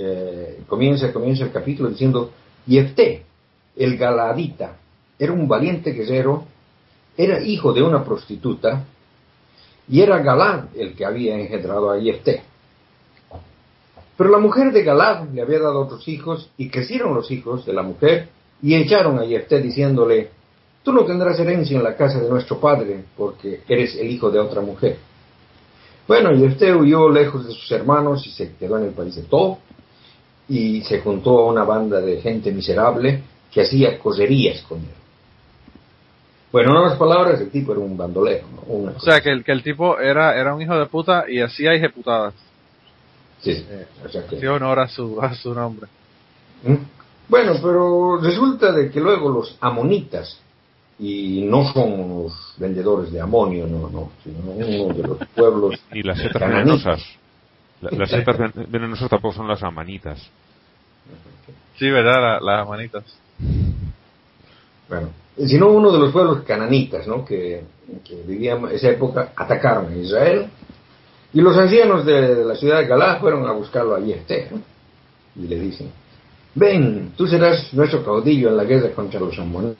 D: Eh, comienza, comienza el capítulo diciendo, Jefté, el galadita, era un valiente guerrero, era hijo de una prostituta, y era Galad el que había engendrado a Jefté. Pero la mujer de Galad le había dado otros hijos, y crecieron los hijos de la mujer, y echaron a Jefté diciéndole, tú no tendrás herencia en la casa de nuestro padre, porque eres el hijo de otra mujer. Bueno, Jefté huyó lejos de sus hermanos y se quedó en el país de Tob y se juntó a una banda de gente miserable que hacía correrías con él. Bueno, en otras palabras, el tipo era un bandolero. ¿no? Una
F: O sea, que el, que el tipo era, era un hijo de puta y hacía ejecutadas.
D: Sí, sí. O sea que-
F: Sí, honor a su, a su nombre.
D: ¿Mm? Bueno, pero resulta de que luego los amonitas, y no son los vendedores de amonio, no, no, sino uno de los pueblos
E: Y las setas
D: cananitas.
E: venenosas. La- Las setas ven- venenosas tampoco son las amanitas.
F: Sí, ¿verdad? La- las manitas.
D: Bueno, sino uno de los pueblos cananitas, ¿no? Que, que vivían en esa época, atacaron a Israel. Y los ancianos de la ciudad de Galá fueron a buscarlo a Jefté, ¿no? Y le dicen, ven, tú serás nuestro caudillo en la guerra contra los amonitas.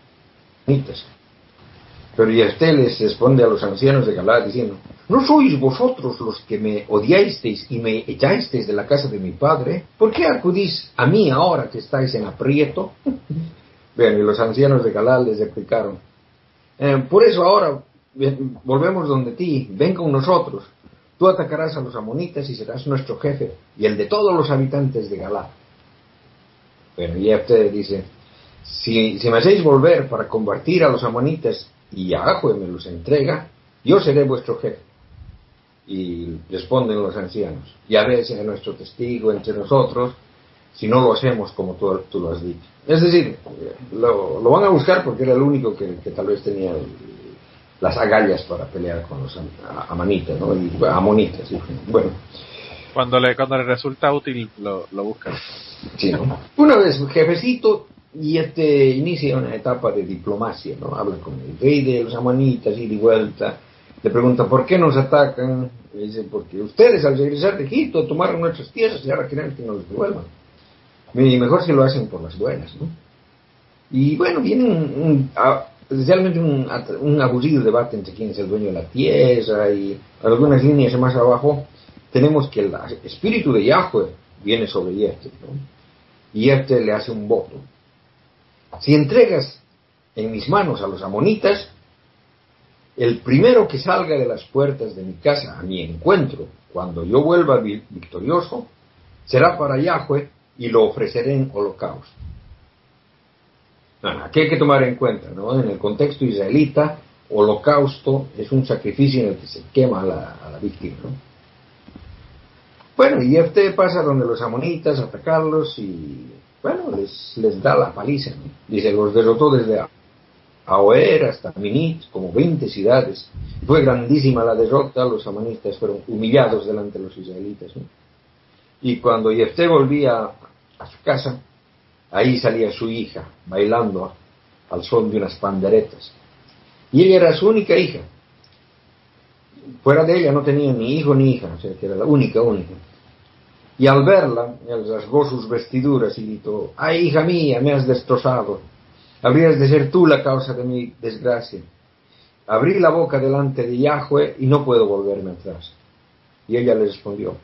D: Pero Jefté les responde a los ancianos de Galá diciendo, ¿no sois vosotros los que me odiasteis y me echasteis de la casa de mi padre? ¿Por qué acudís a mí ahora que estáis en aprieto? Bien, y los ancianos de Galal les explicaron, "Eh, por eso ahora volvemos donde ti, ven con nosotros. Tú atacarás a los amonitas y serás nuestro jefe y el de todos los habitantes de Galad. Bueno, Jefté dice, si, si me hacéis volver para combatir a los amonitas y Yahweh me los entrega, yo seré vuestro jefe. Y responden los ancianos, Yahvé sea nuestro testigo entre nosotros, si no lo hacemos como tú, tú lo has dicho. Es decir, lo, lo van a buscar porque era el único que, que tal vez tenía las agallas para pelear con los a- amanitas, ¿no? Y, amonitas, sí. Bueno,
F: Cuando le, cuando le resulta útil, lo, lo buscan.
D: Sí, ¿no? Una vez, jefecito, y este inicia una etapa de diplomacia, ¿no? Habla con el rey de los amanitas y vuelta. Le pregunta, ¿por qué nos atacan? Le dice, porque ustedes al regresar de Egipto tomaron nuestras tierras y ahora quieren que nos devuelvan. Y mejor si lo hacen por las buenas, ¿no? Y bueno, viene un, un- a- especialmente un, un debate entre quién es el dueño de la tierra y algunas líneas más abajo tenemos que el espíritu de Yahweh viene sobre Jefte, ¿no? Y Jefte le hace un voto. Si entregas en mis manos a los amonitas, el primero que salga de las puertas de mi casa a mi encuentro, cuando yo vuelva vi- victorioso, será para Yahweh y lo ofreceré en holocausto. Ah, Aquí hay que tomar en cuenta, ¿no? En el contexto israelita, holocausto es un sacrificio en el que se quema a la, víctima, ¿no? Bueno, y Jefté pasa donde los amonitas atacarlos y, bueno, les, les da la paliza. Dice, los derrotó desde Aoer hasta Minit, como 20 ciudades. Fue grandísima la derrota, los amonitas fueron humillados delante de los israelitas. Y cuando Jefté volvía a su casa, ahí salía su hija bailando al son de unas panderetas. Y ella era su única hija. Fuera de ella no tenía ni hijo ni hija, o sea que era la única, única. Y al verla, él rasgó sus vestiduras y gritó, ¡ay, hija mía, me has destrozado! Habrías de ser tú la causa de mi desgracia. Abrí la boca delante de Yahweh y no puedo volverme atrás. Y ella le respondió,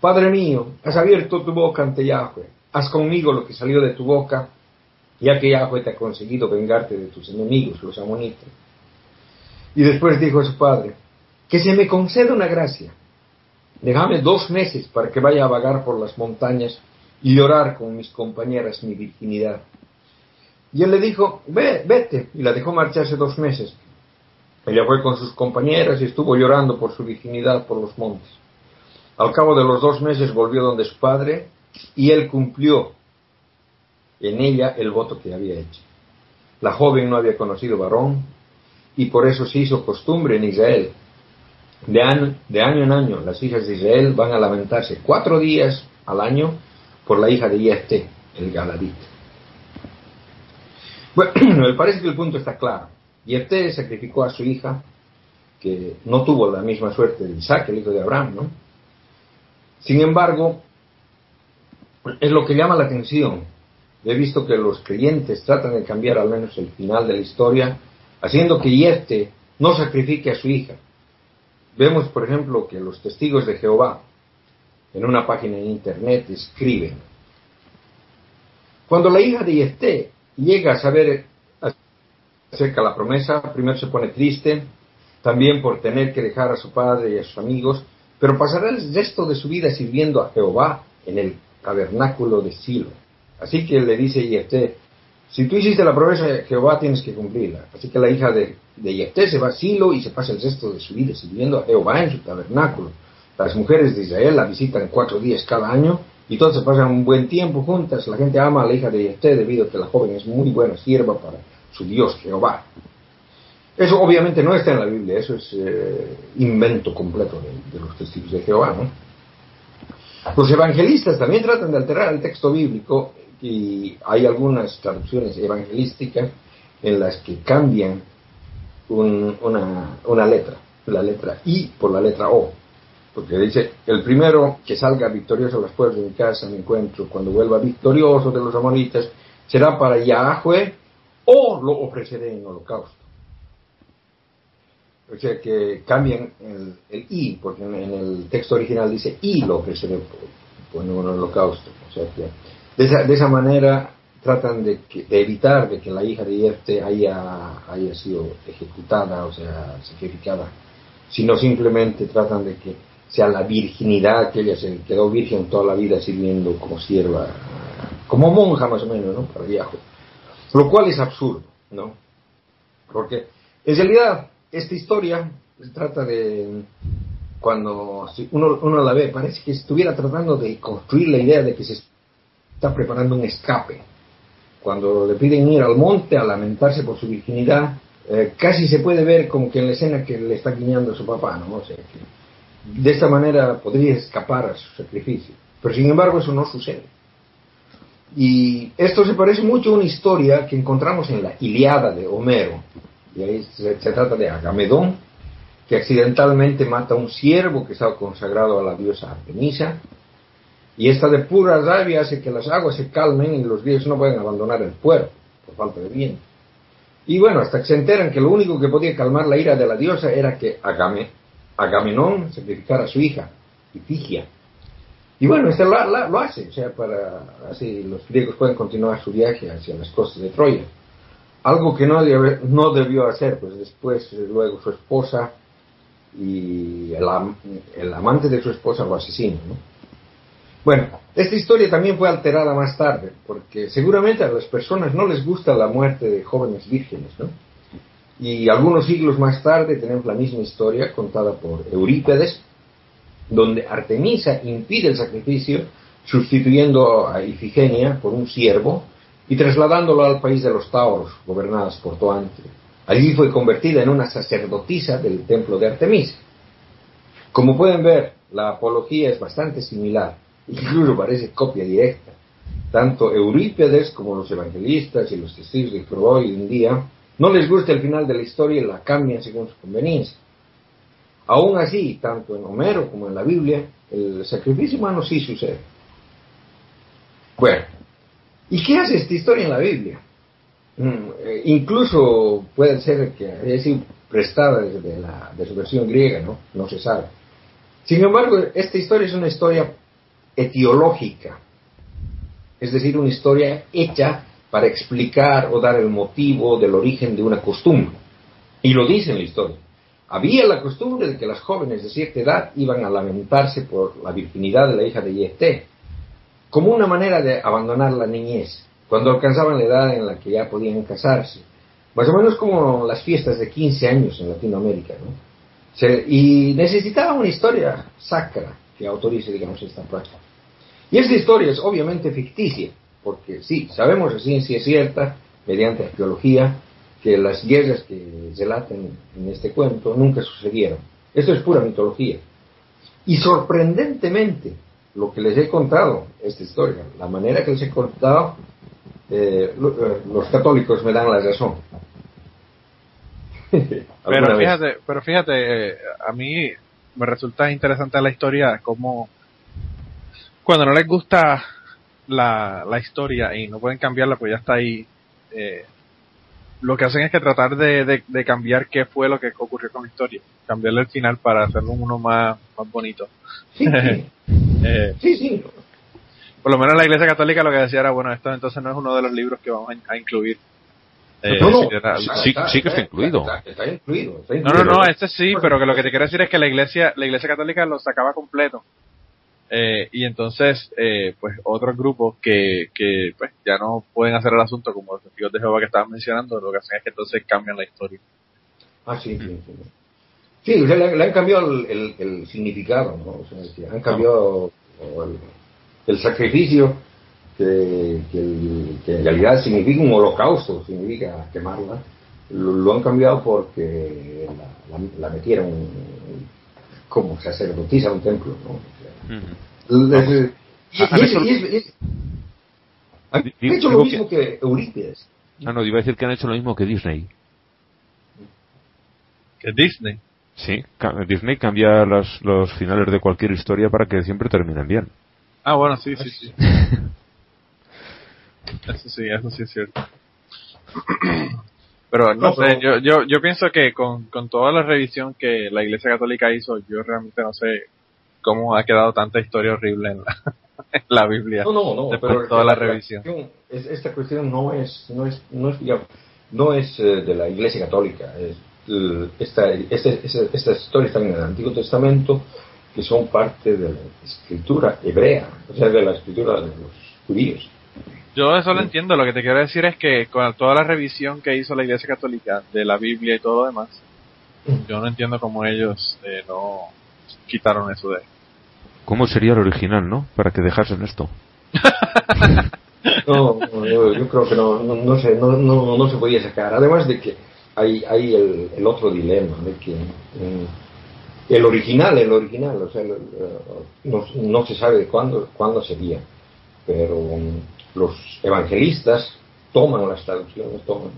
D: Padre mío, has abierto tu boca ante Yahweh, haz conmigo lo que salió de tu boca, ya que Yahweh te ha conseguido vengarte de tus enemigos, los amonitas. Y después dijo a su padre, que se me conceda una gracia. Déjame dos meses para que vaya a vagar por las montañas y llorar con mis compañeras mi virginidad. Y él le dijo, ve, vete, y la dejó marcharse dos meses. Ella fue con sus compañeras y estuvo llorando por su virginidad por los montes. Al cabo de los dos meses volvió donde su padre y él cumplió en ella el voto que había hecho. La joven no había conocido varón y por eso se hizo costumbre en Israel. De año, de año en año las hijas de Israel van a lamentarse cuatro días al año por la hija de Yefte, el Galadita. Bueno, me parece que el punto está claro. Yefté sacrificó a su hija, que no tuvo la misma suerte de Isaac, el hijo de Abraham, ¿no? Sin embargo, es lo que llama la atención. He visto que los creyentes tratan de cambiar al menos el final de la historia, haciendo que Yefté no sacrifique a su hija. Vemos, por ejemplo, que los testigos de Jehová, en una página en internet, escriben, cuando la hija de Yefté llega a saber acerca de la promesa, primero se pone triste, también por tener que dejar a su padre y a sus amigos, pero pasará el resto de su vida sirviendo a Jehová en el tabernáculo de Silo. Así que le dice Yefté, si tú hiciste la promesa de Jehová tienes que cumplirla. Así que la hija de, de se va a Silo y se pasa el resto de su vida sirviendo a Jehová en su tabernáculo. Las mujeres de Israel la visitan cuatro días cada año y todos se pasan un buen tiempo juntas. La gente ama a la hija de Yefté debido a que la joven es muy buena sierva para su Dios Jehová. Eso obviamente no está en la Biblia, eso es eh, invento completo de, de, los testigos de Jehová. ¿no? Los evangelistas también tratan de alterar el texto bíblico y hay algunas traducciones evangelísticas en las que cambian un, una, una letra, la letra I por la letra O. Porque dice, el primero que salga victorioso a las puertas de mi casa, me encuentro, cuando vuelva victorioso de los amonitas, será para Yahweh o lo ofreceré en holocausto. O sea que cambian el, i, porque en, el texto original dice y lo ofreceré por, en holocausto. O sea que de esa, de esa manera tratan de, que, de, evitar de que la hija de Jefte haya, haya sido ejecutada, o sea, sacrificada, sino simplemente tratan de que sea la virginidad, que ella se quedó virgen toda la vida sirviendo como sierva, como monja más o menos, ¿no? Para Yahweh. Lo cual es absurdo, ¿no? Porque en realidad esta historia se trata de cuando uno, uno, la ve, parece que estuviera tratando de construir la idea de que se está preparando un escape. Cuando le piden ir al monte a lamentarse por su virginidad, eh, casi se puede ver como que en la escena que le está guiñando a su papá, ¿no? O que de esta manera podría escapar a su sacrificio. Pero sin embargo eso no sucede. Y esto se parece mucho a una historia que encontramos en la Iliada de Homero. Y ahí se, se trata de Agamedón, que accidentalmente mata a un siervo que estaba consagrado a la diosa Artemisa. Y esta de pura rabia hace que las aguas se calmen y los griegos no pueden abandonar el puerto por falta de viento. Y bueno, hasta que se enteran que lo único que podía calmar la ira de la diosa era que Agame, Agamenón sacrificara a su hija, Ifigia. Y bueno, este lo, hace, o sea, para así los griegos pueden continuar su viaje hacia las costas de Troya. Algo que no, debió hacer, pues después, luego su esposa y el, amante de su esposa lo asesina. Bueno, esta historia también fue alterada más tarde, porque seguramente a las personas no les gusta la muerte de jóvenes vírgenes, ¿no? Y algunos siglos más tarde tenemos la misma historia contada por Eurípedes, donde Artemisa impide el sacrificio sustituyendo a Ifigenia por un siervo y trasladándolo al país de los Tauros, gobernadas por Toante. Allí fue convertida en una sacerdotisa del templo de Artemisa. Como pueden ver, la apología es bastante similar incluso parece copia directa. Tanto Eurípides como los evangelistas y los testigos de Jehová hoy en día no les gusta el final de la historia y la cambian según su conveniencia. Aún así, tanto en Homero como en la Biblia, el sacrificio humano sí sucede. Bueno, ¿y qué hace esta historia en la Biblia? Mm, eh, incluso puede ser que haya sido prestada de, la, de su versión griega, ¿no? No se sabe. Sin embargo, esta historia es una historia etiológica, es decir, una historia hecha para explicar o dar el motivo del origen de una costumbre. Y lo dice en la historia. Había la costumbre de que las jóvenes de cierta edad iban a lamentarse por la virginidad de la hija de Yefté, como una manera de abandonar la niñez, cuando alcanzaban la edad en la que ya podían casarse. Más o menos como las fiestas de 15 años en Latinoamérica, ¿no? y necesitaban una historia sacra que autorice, digamos, esta práctica. Y esta historia es obviamente ficticia, porque sí, sabemos a ciencia cierta, mediante arqueología, que las guerras que relaten en este cuento nunca sucedieron. Esto es pura mitología. Y sorprendentemente, lo que les he contado, esta historia, la manera que les he contado, eh, eh, los católicos me dan la razón.
F: pero fíjate, pero fíjate, eh, a mí me resulta interesante la historia como cuando no les gusta la, la historia y no pueden cambiarla, pues ya está ahí. Eh, lo que hacen es que tratar de, de, cambiar qué fue lo que ocurrió con la historia, cambiarle el final para hacerlo uno más, más bonito.
D: Sí, eh, sí. sí,
F: Por lo menos la Iglesia Católica lo que decía era, bueno, esto entonces no es uno de los libros que vamos a, incluir.
E: Eh, no, no, sí, sí, que está incluido.
D: Está, incluido,
F: No, no, no, este sí, pero que lo que te quiero decir es que la Iglesia, la Iglesia Católica lo sacaba completo eh, y entonces, eh, pues otros grupos que, que pues, ya no pueden hacer el asunto, como los testigos de Jehová que estaban mencionando, lo que hacen es que entonces cambian la historia.
D: Ah, sí, sí, sí. Sí, le, han cambiado el, el, significado, ¿no? O sea, han cambiado el, sacrificio que, que, en realidad significa un holocausto, significa quemarla, lo, han cambiado porque la, la, metieron como sacerdotisa a un templo, ¿no? Han hecho lo mismo que, Eurípides.
E: Ah, no, iba a decir que han hecho lo mismo que Disney.
F: ¿Que Disney?
E: Sí, Disney cambia los, los finales de cualquier historia para que siempre terminen bien.
F: Ah, bueno, sí, sí, sí. eso sí, eso sí es cierto. Pero no, sé, yo, yo, yo pienso que con, con toda la revisión que la Iglesia Católica hizo, yo realmente no sé cómo ha quedado tanta historia horrible en la, en la Biblia.
D: No, no, no.
F: Después de toda la, revisión.
D: esta cuestión no es, no es, no es, no es eh, de la Iglesia Católica. Es, esta, este, estas historias están en el Antiguo Testamento que son parte de la escritura hebrea, o sea, de la escritura de los judíos.
F: Yo eso lo entiendo, lo que te quiero decir es que con toda la revisión que hizo la Iglesia Católica de la Biblia y todo lo demás, yo no entiendo cómo ellos eh, no quitaron eso de
E: ¿Cómo sería el original, no? Para que dejasen esto.
D: no, yo, creo que no, no, se, no, no, no, se podía sacar. Además de que hay, hay el, el otro dilema, de que mm, el original, el original, o sea, no, no se sabe de cuándo, cuándo sería, pero mm, los evangelistas toman las traducciones, toman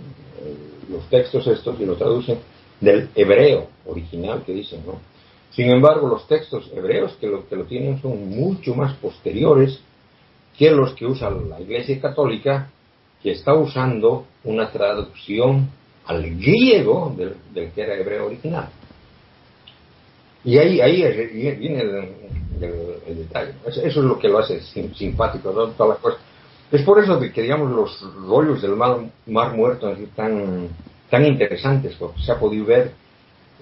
D: eh, los textos estos y los traducen del hebreo original que dicen, ¿no? Sin embargo, los textos hebreos que lo que lo tienen son mucho más posteriores que los que usa la Iglesia Católica, que está usando una traducción al griego del, que era hebreo original. Y ahí, ahí viene el, detalle. Eso, es lo que lo hace simpático, todas las cosas. Es por eso que, digamos, los rollos del mar, mar muerto son tan, tan interesantes, porque se ha podido ver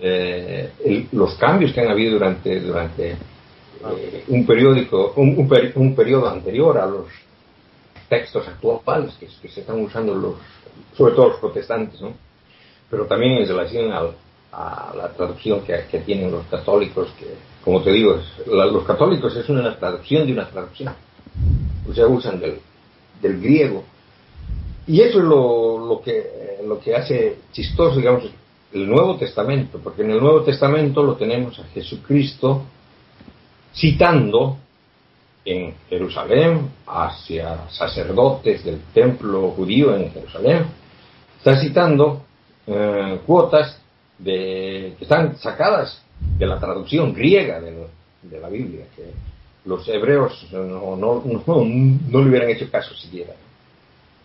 D: eh, los cambios que han habido durante, durante eh, un periódico, un, un, periodo anterior a los textos actuales que, se están usando los, sobre todo los protestantes, ¿no? pero también en relación a, la traducción que, tienen los católicos, que como te digo, los católicos es una traducción de una traducción, o sea, usan del, del griego. Y eso es lo, lo, que, lo que hace chistoso, digamos, el Nuevo Testamento, porque en el Nuevo Testamento lo tenemos a Jesucristo citando en Jerusalén hacia sacerdotes del templo judío en Jerusalén. Está citando eh, cuotas de, que están sacadas de la traducción griega de, la Biblia, que los hebreos no, no, no, no le hubieran hecho caso siquiera.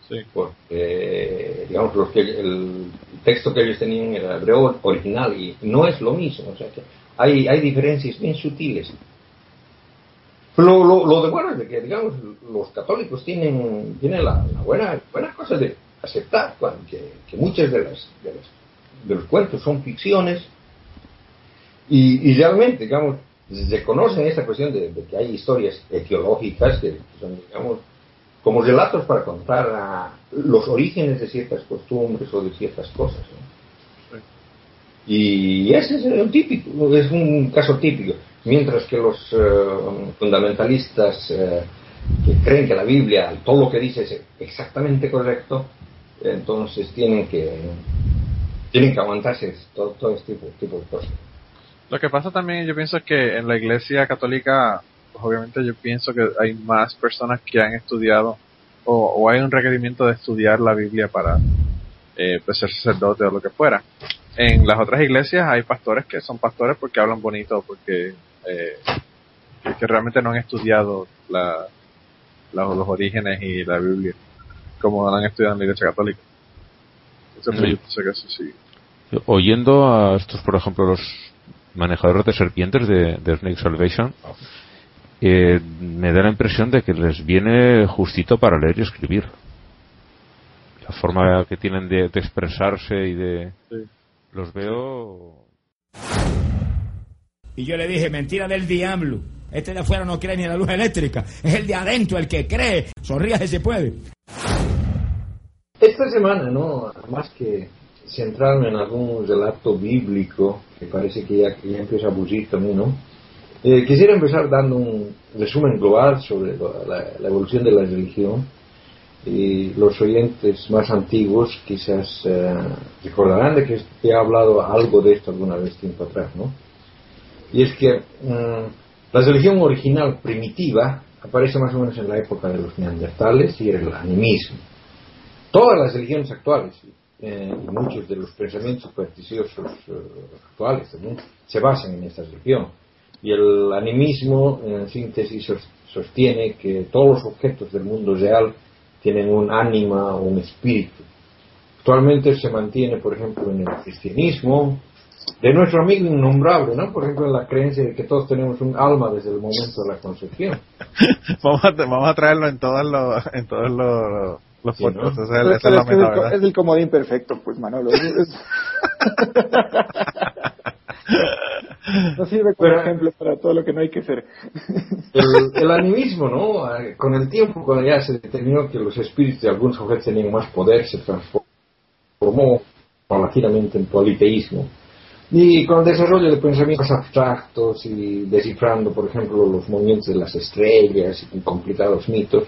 F: Sí.
D: Porque, digamos, los que, el texto que ellos tenían era hebreo original y no es lo mismo. O sea que hay, hay diferencias bien sutiles. Lo, lo, lo de bueno es de que, digamos, los católicos tienen, tienen la, la buena, buena cosa de aceptar que, que muchas de las, de las de los cuentos son ficciones y, y realmente, digamos, se conocen esta cuestión de, de que hay historias etiológicas que son, digamos, como relatos para contar a los orígenes de ciertas costumbres o de ciertas cosas. ¿no? Y ese es un típico, es un caso típico. Mientras que los eh, fundamentalistas eh, que creen que la Biblia, todo lo que dice es exactamente correcto, entonces tienen que tienen que aguantarse todo, todo este tipo, tipo de cosas.
F: Lo que pasa también, yo pienso que en la iglesia católica, pues obviamente yo pienso que hay más personas que han estudiado o, o hay un requerimiento de estudiar la Biblia para eh, pues ser sacerdote o lo que fuera. En las otras iglesias hay pastores que son pastores porque hablan bonito, porque eh, que, realmente no han estudiado la, la- los orígenes y la Biblia como la han estudiado en la iglesia católica. Entonces,
E: Sí.
F: yo pienso que eso sí.
E: Oyendo a estos, por ejemplo, los manejadores de serpientes de, de Snake Salvation, eh, me da la impresión de que les viene justito para leer y escribir. La forma que tienen de, de expresarse y de...
F: Sí.
E: Los veo...
H: Y yo le dije, mentira del diablo. Este de afuera no cree ni en la luz eléctrica. Es el de adentro el que cree. Sonríase si puede.
D: Esta semana, ¿no? Más que centrarme en algún relato bíblico, que parece que ya, que ya empieza a aburrir también, ¿no? Eh, quisiera empezar dando un resumen global sobre la, la- la evolución de la religión. Y los oyentes más antiguos quizás eh, recordarán de que he hablado algo de esto alguna vez tiempo atrás, ¿no? Y es que mm, la religión original primitiva aparece más o menos en la época de los neandertales y era el animismo. Todas las religiones actuales eh, y muchos de los pensamientos supersticiosos eh, actuales también se basan en esta religión. Y el animismo, en síntesis, sos- sostiene que todos los objetos del mundo real tienen un ánima o un espíritu. Actualmente se mantiene, por ejemplo, en el cristianismo, de nuestro amigo innombrable, ¿no? Por ejemplo, en la creencia de que todos tenemos un alma desde el momento de la concepción.
F: vamos, a, vamos a traerlo en todos en todos los, los
D: Sí, ¿no?
F: podcasts. Esa es, esa la
I: el, comodín perfecto, pues Manolo. Es- no sirve como
D: Pero-
I: ejemplo para todo lo que no hay que hacer.
D: el, el animismo, ¿no? Eh, Con el tiempo, cuando ya se determinó que los espíritus de algunos objetos tenían más poder, se transformó paulatinamente en politeísmo. Y con el desarrollo de pensamientos abstractos y descifrando, por ejemplo, los movimientos de las estrellas y complicados mitos,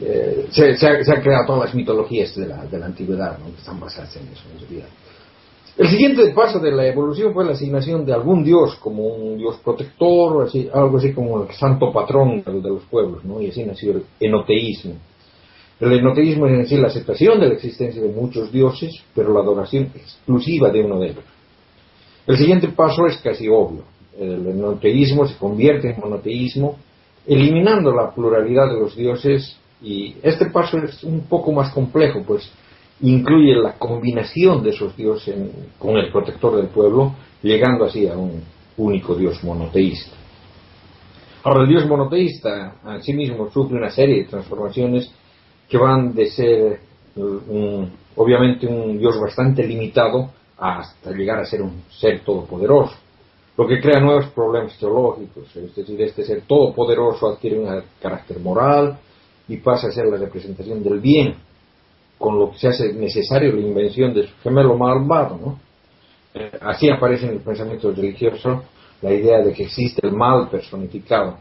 D: eh, se, se ha- han creado todas las mitologías de la, de la antigüedad, que están basadas en eso, en. El siguiente paso de la evolución fue la asignación de algún dios como un dios protector, así, algo así como el santo patrón de los pueblos, y así nació el enoteísmo. El enoteísmo es en sí la aceptación de la existencia de muchos dioses, pero la adoración exclusiva de uno de ellos. El siguiente paso es casi obvio. El enoteísmo se convierte en monoteísmo, eliminando la pluralidad de los dioses, y este paso es un poco más complejo, pues incluye la combinación de esos dioses con el protector del pueblo, llegando así a un único dios monoteísta. Ahora, el dios monoteísta a sí mismo sufre una serie de transformaciones que van de ser eh, un- obviamente un dios bastante limitado hasta llegar a ser un ser todopoderoso, lo que crea nuevos problemas teológicos, es decir, este ser todopoderoso adquiere un carácter moral y pasa a ser la representación del bien, con lo que se hace necesario la invención de su gemelo malvado, ¿no? Eh, así aparece en el pensamiento religioso la idea de que existe el mal personificado,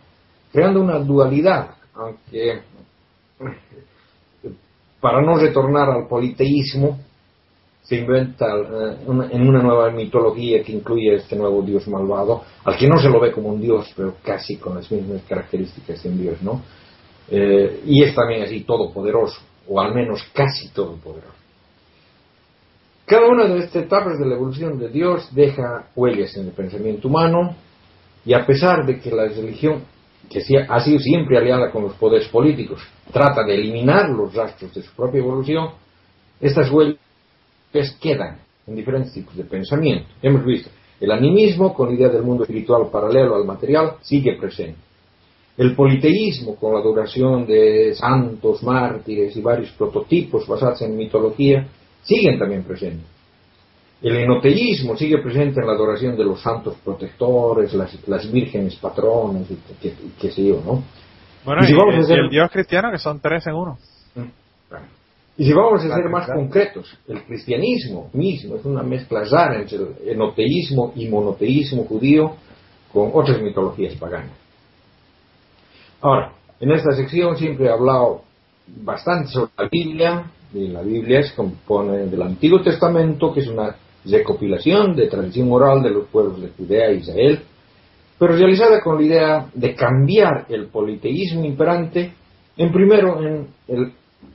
D: creando una dualidad, aunque para no retornar al politeísmo, se inventa eh, en una nueva mitología que incluye este nuevo dios malvado, al que no se lo ve como un dios, pero casi con las mismas características de un dios, ¿no? Eh, y es también así todopoderoso, o al menos casi todopoderoso. Cada una de estas etapas de la evolución de Dios deja huellas en el pensamiento humano y a pesar de que la religión, que ha sido siempre aliada con los poderes políticos, trata de eliminar los rastros de su propia evolución, estas huellas quedan en diferentes tipos de pensamiento. Hemos visto, el animismo con la idea del mundo espiritual paralelo al material sigue presente. El politeísmo con la adoración de santos, mártires y varios prototipos basados en mitología siguen también presentes. El enoteísmo sigue presente en la adoración de los santos protectores, las, las vírgenes patronas y qué sé yo, ¿no?
F: Bueno,
D: Y si
F: y,
D: vamos a
F: y
D: hacer-
F: el Dios cristiano que son tres en uno.
D: Y si vamos a ser más concretos, el cristianismo mismo es una mezcla rara entre el enoteísmo y monoteísmo judío con otras mitologías paganas. Ahora, en esta sección siempre he hablado bastante sobre la Biblia, y la Biblia se compone del Antiguo Testamento, que es una recopilación de tradición oral de los pueblos de Judea e Israel, pero realizada con la idea de cambiar el politeísmo imperante en primero en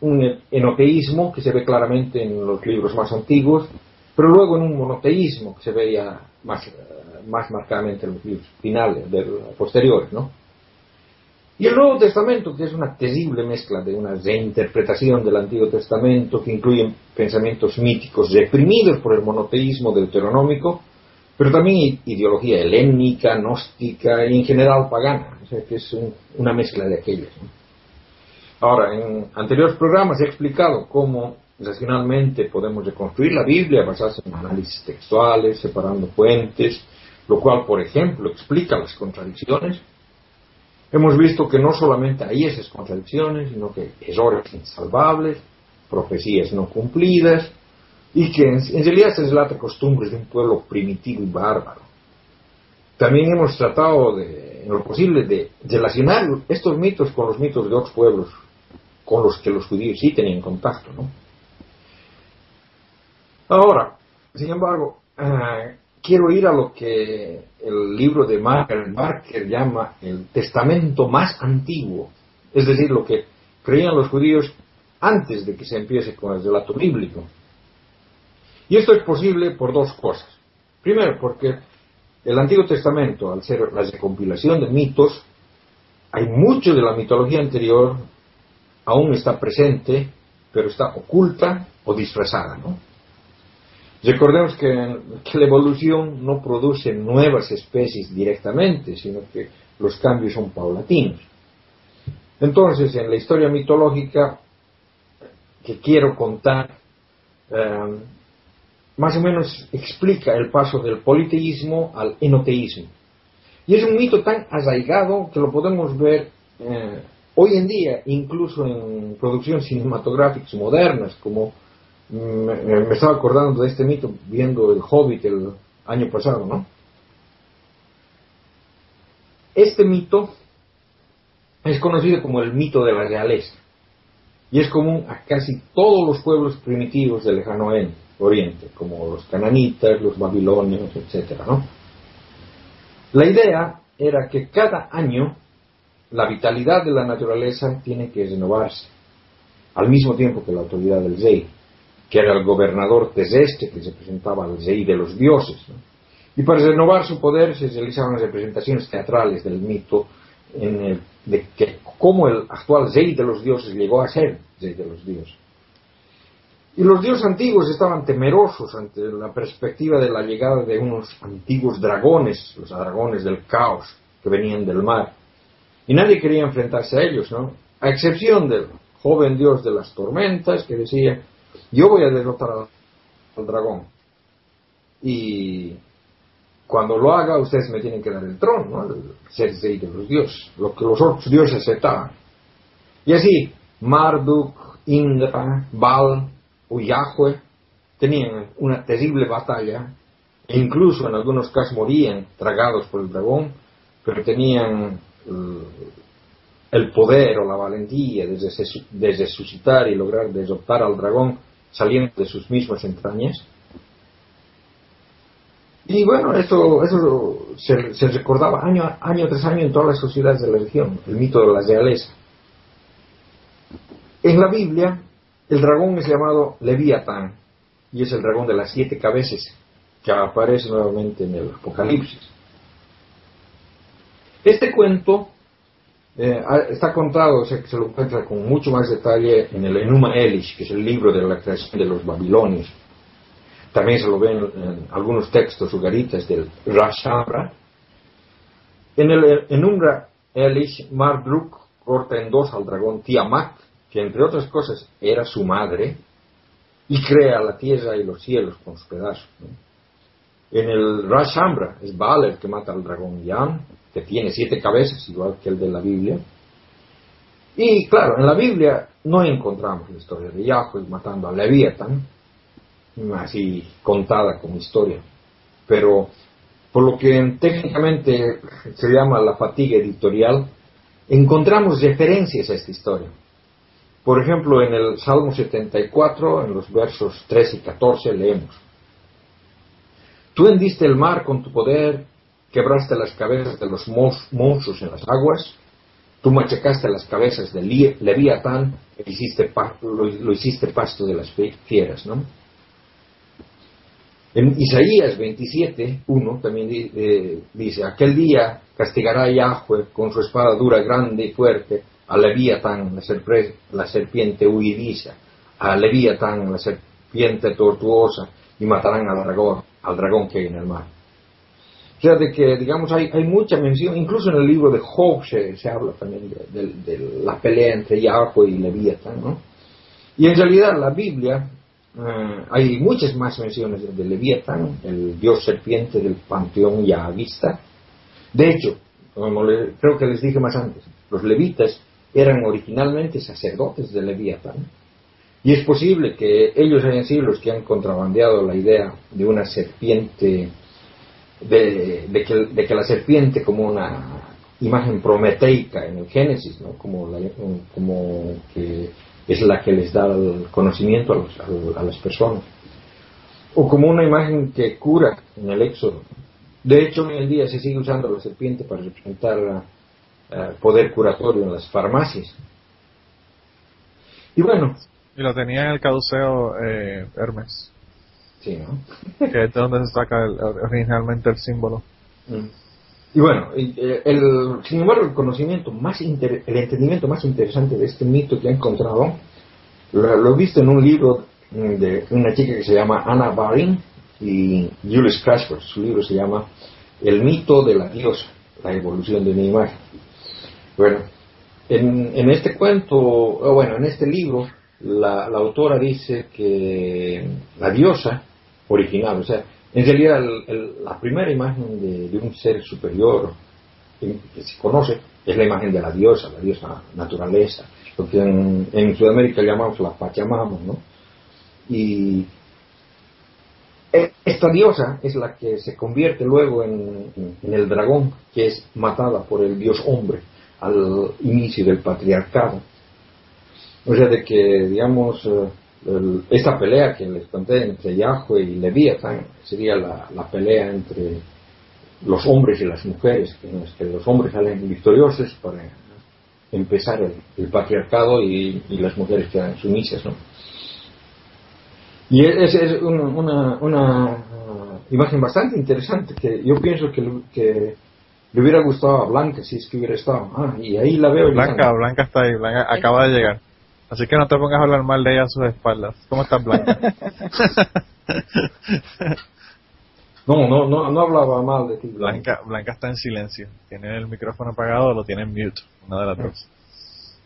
D: un enoteísmo que se ve claramente en los libros más antiguos, pero luego en un monoteísmo que se veía más, eh, más marcadamente en los libros finales, de, posteriores, ¿no? Y el Nuevo Testamento, que es una terrible mezcla de una reinterpretación del Antiguo Testamento que incluye pensamientos míticos reprimidos por el monoteísmo deuteronómico, pero también ideología helénica, gnóstica y en general pagana, o sea que es un- una mezcla de aquellas. ¿no? Ahora, en anteriores programas he explicado cómo racionalmente podemos reconstruir la Biblia basados en análisis textuales, separando fuentes, lo cual, por ejemplo, explica las contradicciones. Hemos visto que no solamente hay esas contradicciones, sino que errores insalvables, profecías no cumplidas, y que en, en realidad se relata costumbres de un pueblo primitivo y bárbaro. También hemos tratado, de, en lo posible, de relacionar estos mitos con los mitos de otros pueblos con los que los judíos sí tenían contacto. ¿no? Ahora, sin embargo, eh, quiero ir a lo que el libro de Marker, Barker llama el testamento más antiguo, es decir, lo que creían los judíos antes de que se empiece con el relato bíblico. Y esto es posible por dos cosas. Primero, porque el Antiguo Testamento, al ser la recompilación de mitos, hay mucho de la mitología anterior aún está presente, pero está oculta o disfrazada, ¿no? Recordemos que, la evolución no produce nuevas especies directamente, sino que los cambios son paulatinos. Entonces, en la historia mitológica que quiero contar, eh, más o menos explica el paso del politeísmo al enoteísmo. Y es un mito tan arraigado que lo podemos ver eh, hoy en día, incluso en producciones cinematográficas modernas, como me, estaba acordando de este mito viendo El Hobbit el año pasado, ¿no? Este mito es conocido como el mito de la realeza y es común a casi todos los pueblos primitivos del lejano oriente, como los cananitas, los babilonios, etc. ¿no? La idea era que cada año la vitalidad de la naturaleza tiene que renovarse, al mismo tiempo que la autoridad del rey, que era el gobernador terrestre que representaba al rey de los dioses. Y para renovar su poder se realizaban representaciones teatrales del mito en de que cómo el actual rey de los dioses llegó a ser rey de los dioses. Y los dioses antiguos estaban temerosos ante la perspectiva de la llegada de unos antiguos dragones, los dragones del caos que venían del mar. Y nadie quería enfrentarse a ellos, ¿no? A excepción del joven dios de las tormentas que decía, yo voy a derrotar al, dragón. Y cuando lo haga, ustedes me tienen que dar el trono, ¿no? El ser de los dioses, lo que los otros dioses aceptaban. Y así, Marduk, Indra, Baal o tenían una terrible batalla, e incluso en algunos casos morían tragados por el dragón, pero tenían el, el poder o la valentía de, resucitar y lograr derrotar al dragón saliendo de sus mismas entrañas. Y bueno, eso, eso se, se recordaba año, año tras año en todas las sociedades de la región, el mito de la realeza. En la Biblia, el dragón es llamado Leviatán, y es el dragón de las siete cabezas, que aparece nuevamente en el Apocalipsis. Este cuento eh, está contado, que se lo encuentra con mucho más detalle en el Enuma Elish, que es el libro de la creación de los babilonios. También se lo ven en algunos textos ugaritas del Rashambra. En el Enuma Elish, Marduk corta en dos al dragón Tiamat, que entre otras cosas era su madre, y crea la tierra y los cielos con sus pedazos. ¿no? En el Rashambra es Baal el que mata al dragón Yan, que tiene siete cabezas, igual que el de la Biblia. Y claro, en la Biblia no encontramos la historia de Yahweh matando a Leviatán, así contada como historia. Pero por lo que técnicamente se llama la fatiga editorial, encontramos referencias a esta historia. Por ejemplo, en el Salmo 74, en los versos 3 y 14, leemos, Tú hendiste el mar con tu poder, quebraste las cabezas de los monstruos en las aguas, tú machacaste las cabezas de Leviatán e lo, hiciste pasto de las fieras, ¿no? En Isaías 27, 1 también eh, dice, aquel día castigará Yahweh con su espada dura, grande y fuerte a Leviatán, la, serp la serpiente huidiza, a Leviatán, la serpiente tortuosa, y matarán al dragón, al dragón que hay en el mar. O sea, de que, digamos, hay, hay mucha mención, incluso en el libro de Job se, se habla también de, la pelea entre Yahweh y Leviatán, ¿no? Y en realidad la Biblia, eh, hay muchas más menciones de, de el dios serpiente del panteón yahavista. De hecho, como le, creo que les dije más antes, los levitas eran originalmente sacerdotes de Leviatán. Y es posible que ellos hayan sido los que han contrabandeado la idea de una serpiente, de, de, que, de que, la serpiente como una imagen prometeica en el Génesis, ¿no? como, la, como que es la que les da el conocimiento a, los, a, las personas, o como una imagen que cura en el Éxodo. De hecho, hoy en día se sigue usando la serpiente para representar uh, poder curatorio en las farmacias. Y bueno,
F: y lo tenía en el caduceo eh, Hermes.
D: Sí, ¿no?
F: que es de donde se saca el, originalmente el símbolo.
D: Mm. Y bueno, el, el, sin embargo, el conocimiento más, inter, el entendimiento más interesante de este mito que he encontrado, lo, lo, he visto en un libro de una chica que se llama Anna Baring y Julius Crashford. Su libro se llama El mito de la diosa, la evolución de una imagen. Bueno, en, en este cuento, bueno, en este libro, la, la, autora dice que la diosa original, o sea, en realidad el, el, la primera imagen de, un ser superior que se conoce es la imagen de la diosa, la diosa naturaleza, lo que en, Sudamérica llamamos la Pachamama, ¿no? Y esta diosa es la que se convierte luego en, en el dragón, que es matada por el dios hombre al inicio del patriarcado. O sea, de que, digamos, el, esta pelea que les conté entre Yahweh y Leviatán sería la, la, pelea entre los hombres y las mujeres, en las que los hombres salen victoriosos para empezar el, el patriarcado y, y, las mujeres quedan sumisas, ¿no? Y es, es una, una, una, imagen bastante interesante que yo pienso que, que le hubiera gustado a Blanca si es que hubiera estado. Ah, y ahí la veo.
F: Blanca, Blanca está ahí, Blanca acaba de llegar. Así que no te pongas a hablar mal de ella a sus espaldas. ¿Cómo estás, Blanca?
D: no, no, no, no hablaba mal de ti.
F: Blanca. Blanca está en silencio. Tiene el micrófono apagado o lo tiene en mute. Una de las dos.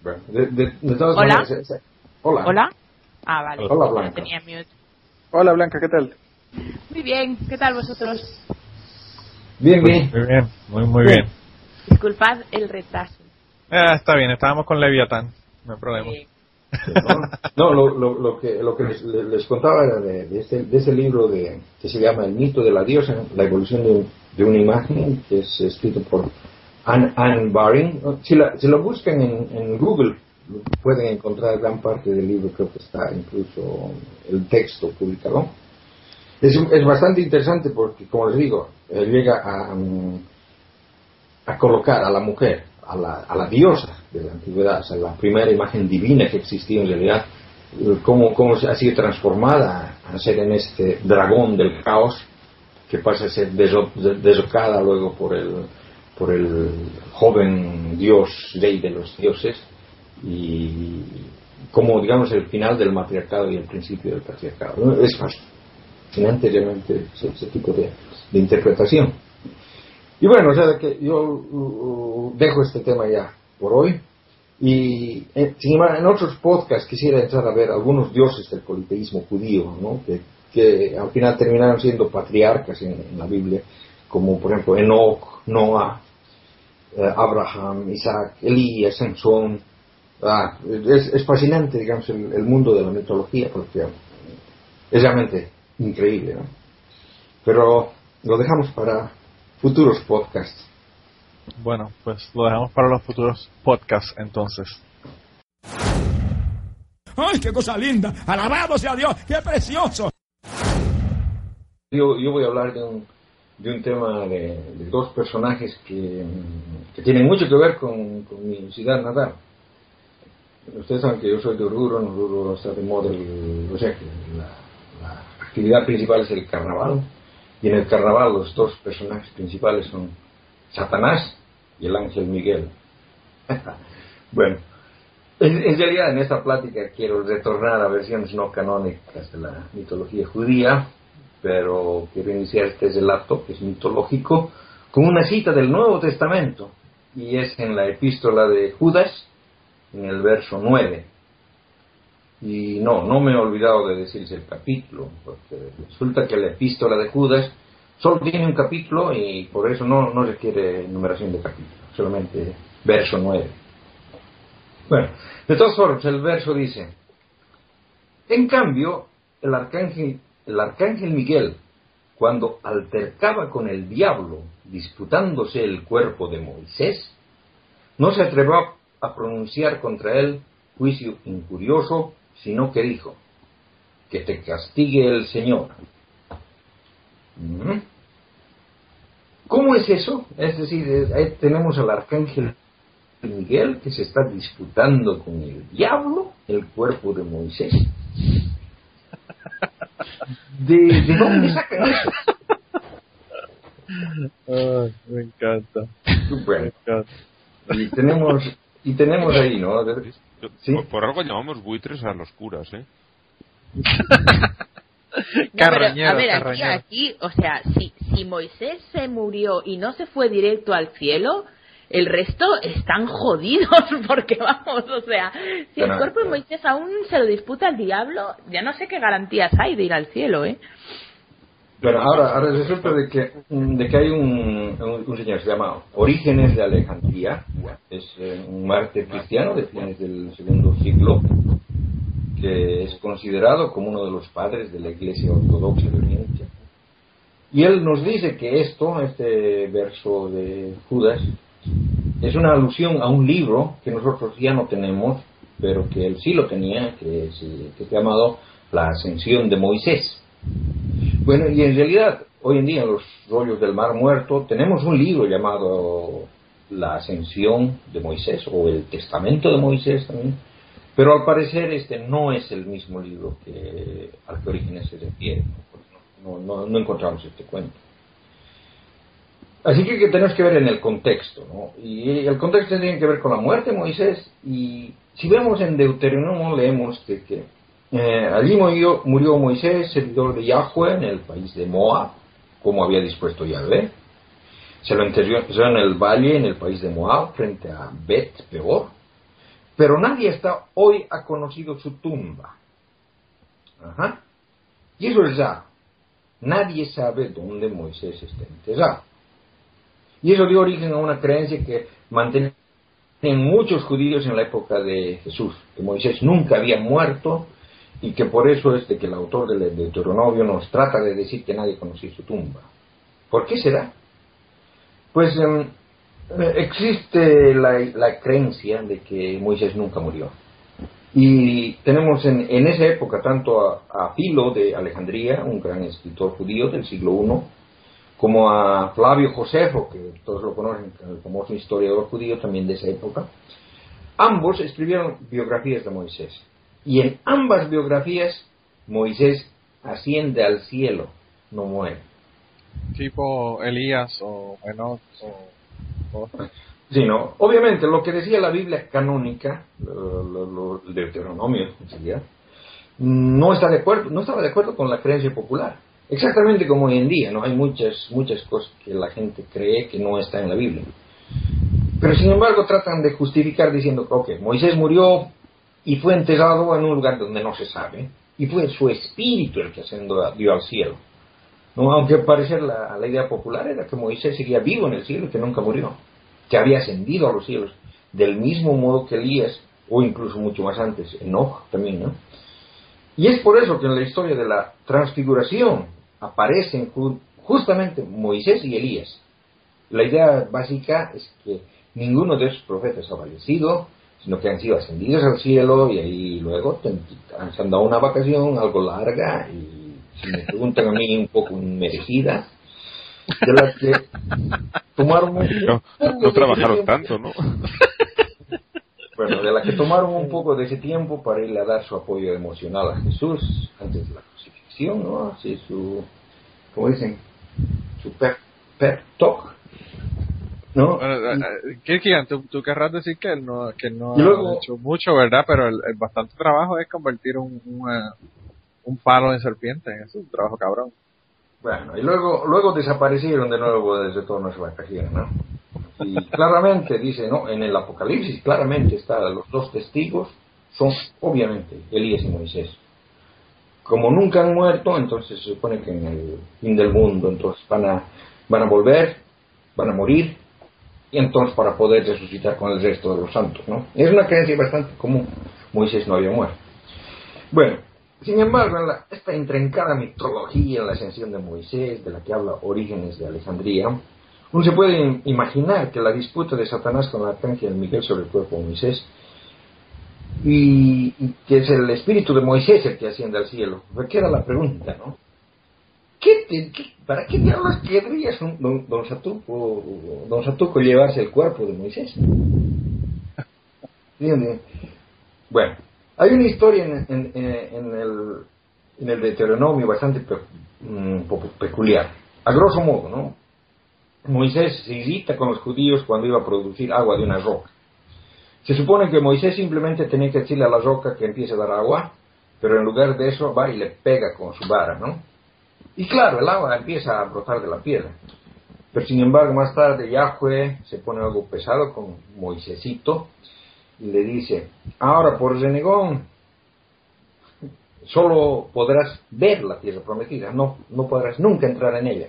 D: Bueno, de, de, de todas
G: Hola.
D: Maneras, Hola.
G: Hola. Ah, vale.
D: Hola, Blanca.
G: Tenía mute.
I: Hola, Blanca, ¿qué tal?
G: Muy bien. ¿Qué tal vosotros?
D: Bien, bien.
F: Muy bien, muy, muy bien.
G: Disculpad el retraso.
F: Eh, está bien, estábamos con Leviatán. No hay problema.
G: Sí.
D: No, lo, que, lo que les, contaba era de, este, ese libro de, que se llama El mito de la diosa, la evolución de, de una imagen, que es escrito por Anne, Anne Baring. Si, lo buscan en, Google, pueden encontrar gran parte del libro, creo que está incluso el texto publicado. Es, bastante interesante porque, como les digo, llega a, a colocar a la mujer, a la, a la diosa de la antigüedad, o sea, la primera imagen divina que existía en realidad, cómo, cómo ha sido transformada a ser en este dragón del caos que pasa a ser desocada luego por el, por el joven dios, rey de los dioses, y como digamos el final del matriarcado y el principio del patriarcado. Es fascinante realmente ese, tipo de, interpretación. Y bueno, o sea que yo uh, uh, dejo este tema ya por hoy. Y eh, en otros podcasts quisiera entrar a ver algunos dioses del politeísmo judío, ¿no? que, que al final terminaron siendo patriarcas en, la Biblia, como por ejemplo Enoch, Noah, eh, Abraham, Isaac, Elías, Sansón. Ah, es, fascinante, digamos, el, mundo de la mitología, porque es realmente increíble. Pero lo dejamos para futuros podcasts.
F: Bueno, pues lo dejamos para los futuros podcasts entonces.
H: ¡Ay, qué cosa linda! ¡Alabado sea Dios! ¡Qué precioso!
D: Yo, yo voy a hablar de un, de un tema de, dos personajes que, que, tienen mucho que ver con, mi ciudad natal. Ustedes saben que yo soy de Oruro, en Oruro está de moda, o sea que la, la actividad principal es el carnaval, y en el carnaval los dos personajes principales son Satanás y el ángel Miguel. bueno, en, realidad en esta plática quiero retornar a versiones no canónicas de la mitología judía, pero quiero iniciar este relato, que es mitológico, con una cita del Nuevo Testamento, y es en la epístola de Judas, en el verso 9. Y no, no me he olvidado de decirles el capítulo, porque resulta que la epístola de Judas Solo tiene un capítulo y por eso no, no requiere numeración de capítulos, solamente verso 9. Bueno, de todas formas, el verso dice, en cambio, el arcángel, el arcángel Miguel, cuando altercaba con el diablo disputándose el cuerpo de Moisés, no se atrevió a pronunciar contra él juicio injurioso, sino que dijo, que te castigue el Señor ¿Cómo es eso? Es decir, ahí tenemos al arcángel Miguel que se está disputando con el diablo el cuerpo de Moisés. ¿De, dónde sacan eso?
F: me encanta.
D: Bueno, Y tenemos, y tenemos ahí, ¿no?
E: Por, por, algo llamamos buitres a los curas, ¿eh?
G: a ver, aquí, aquí, o sea, si, si Moisés se murió y no se fue directo al cielo, el resto están jodidos porque vamos, o sea, si el cuerpo de Moisés aún se lo disputa el diablo, ya no sé qué garantías hay de ir al cielo, ¿eh?
D: Pero ahora, ahora resulta de que, de que hay un, un, señor que se llama Orígenes de Alejandría, es eh, un mártir cristiano de fines del segundo siglo, que es considerado como uno de los padres de la Iglesia Ortodoxa de Oriente. Y él nos dice que esto, este verso de Judas, es una alusión a un libro que nosotros ya no tenemos, pero que él sí lo tenía, que, es, que se ha llamado La Ascensión de Moisés. Bueno, y en realidad, hoy en día en los rollos del Mar Muerto tenemos un libro llamado La Ascensión de Moisés, o el Testamento de Moisés también, pero al parecer este no es el mismo libro que al que Orígenes se refiere. No, no, no, encontramos este cuento. Así que, que, tenemos que ver en el contexto, ¿no? Y el contexto tiene que ver con la muerte de Moisés. Y si vemos en Deuteronomio, leemos que, eh, allí murió, murió Moisés, servidor de Yahweh, en el país de Moab, como había dispuesto Yahweh. Se lo enterró en el valle, en el país de Moab, frente a Bet Peor pero nadie hasta hoy ha conocido su tumba. Ajá. Y eso es ya. Nadie sabe dónde Moisés está enterrado. Y eso dio origen a una creencia que mantenían muchos judíos en la época de Jesús, que Moisés nunca había muerto y que por eso es de que el autor del Deuteronomio nos trata de decir que nadie conocía su tumba. ¿Por qué será? Pues em, Eh, Existe la, la creencia de que Moisés nunca murió. Y tenemos en, en esa época tanto a, a Filo de Alejandría, un gran escritor judío del siglo I, como a Flavio Josefo, que todos lo conocen, el famoso historiador judío también de esa época. Ambos escribieron biografías de Moisés. Y en ambas biografías Moisés asciende al cielo, no muere.
F: Tipo Elías o Enoch o... o-
D: Sí, ¿no? Obviamente, lo que decía la Biblia canónica, lo, lo- lo- el Deuteronomio, enseguida, no está de acuerdo, no estaba de acuerdo con la creencia popular. Exactamente como hoy en día, ¿no? Hay muchas, muchas cosas que la gente cree que no está en la Biblia. Pero sin embargo tratan de justificar diciendo que, Moisés murió y fue enterrado en un lugar donde no se sabe, y fue su espíritu el que ascendió al cielo. ¿no? Aunque al parecer la, la idea popular era que Moisés seguía vivo en el cielo y que nunca murió, que había ascendido a los cielos, del mismo modo que Elías, o incluso mucho más antes, Enoch también, ¿no? Y es por eso que en la historia de la transfiguración aparecen ju- justamente Moisés y Elías. La idea básica es que ninguno de esos profetas ha fallecido, sino que han sido ascendidos al cielo y ahí luego se han dado una vacación algo larga y, si me preguntan a mí, un poco merecida, de la que tomaron un,
E: No, no trabajaron tanto, ¿no?
D: bueno, de la que tomaron un poco de ese tiempo para irle a dar su apoyo emocional a Jesús antes de la crucifixión, ¿no? Así su, ¿cómo dicen? Su talk, ¿no?
F: Bueno, eh, eh, Kirkigan, tú, tú querrás decir que él no, que él no
D: luego-
F: ha hecho mucho, ¿verdad? Pero el, el bastante trabajo es convertir un, un palo en serpiente. Es un trabajo cabrón.
D: Bueno, y luego, luego desaparecieron de nuevo desde todas las vacaciones, ¿no? Y claramente dice, ¿no? En el Apocalipsis claramente está, los dos testigos son obviamente Elías y Moisés. Como nunca han muerto, entonces se supone que en el fin del mundo, entonces van a, van a volver, van a morir, y entonces para poder resucitar con el resto de los santos, ¿no? Es una creencia bastante común. Moisés no había muerto. Bueno, sin embargo, en la- esta intrencada mitología en la ascensión de Moisés, de la que habla Orígenes de Alejandría, uno se puede im- imaginar que la disputa de Satanás con la arcángel Miguel sobre el cuerpo de Moisés, y, y que es el espíritu de Moisés el que asciende al cielo, pues queda la pregunta, ¿no? ¿Qué qué- ¿Para qué diablos querrías un- don, don Satuco, don Satuco llevarse el cuerpo de Moisés? Bueno, hay una historia en, en- en- el, en el Deuteronomio bastante pe- mm, po- peculiar. A grosso modo, ¿no? Moisés se irrita con los judíos cuando iba a producir agua de una roca. Se supone que Moisés simplemente tenía que decirle a la roca que empiece a dar agua, pero en lugar de eso va y le pega con su vara, ¿no? Y claro, el agua empieza a brotar de la piedra. Pero sin embargo, más tarde Yahweh se pone algo pesado con Moisésito y le dice, ahora por renegón, solo podrás ver la tierra prometida, no, no podrás nunca entrar en ella.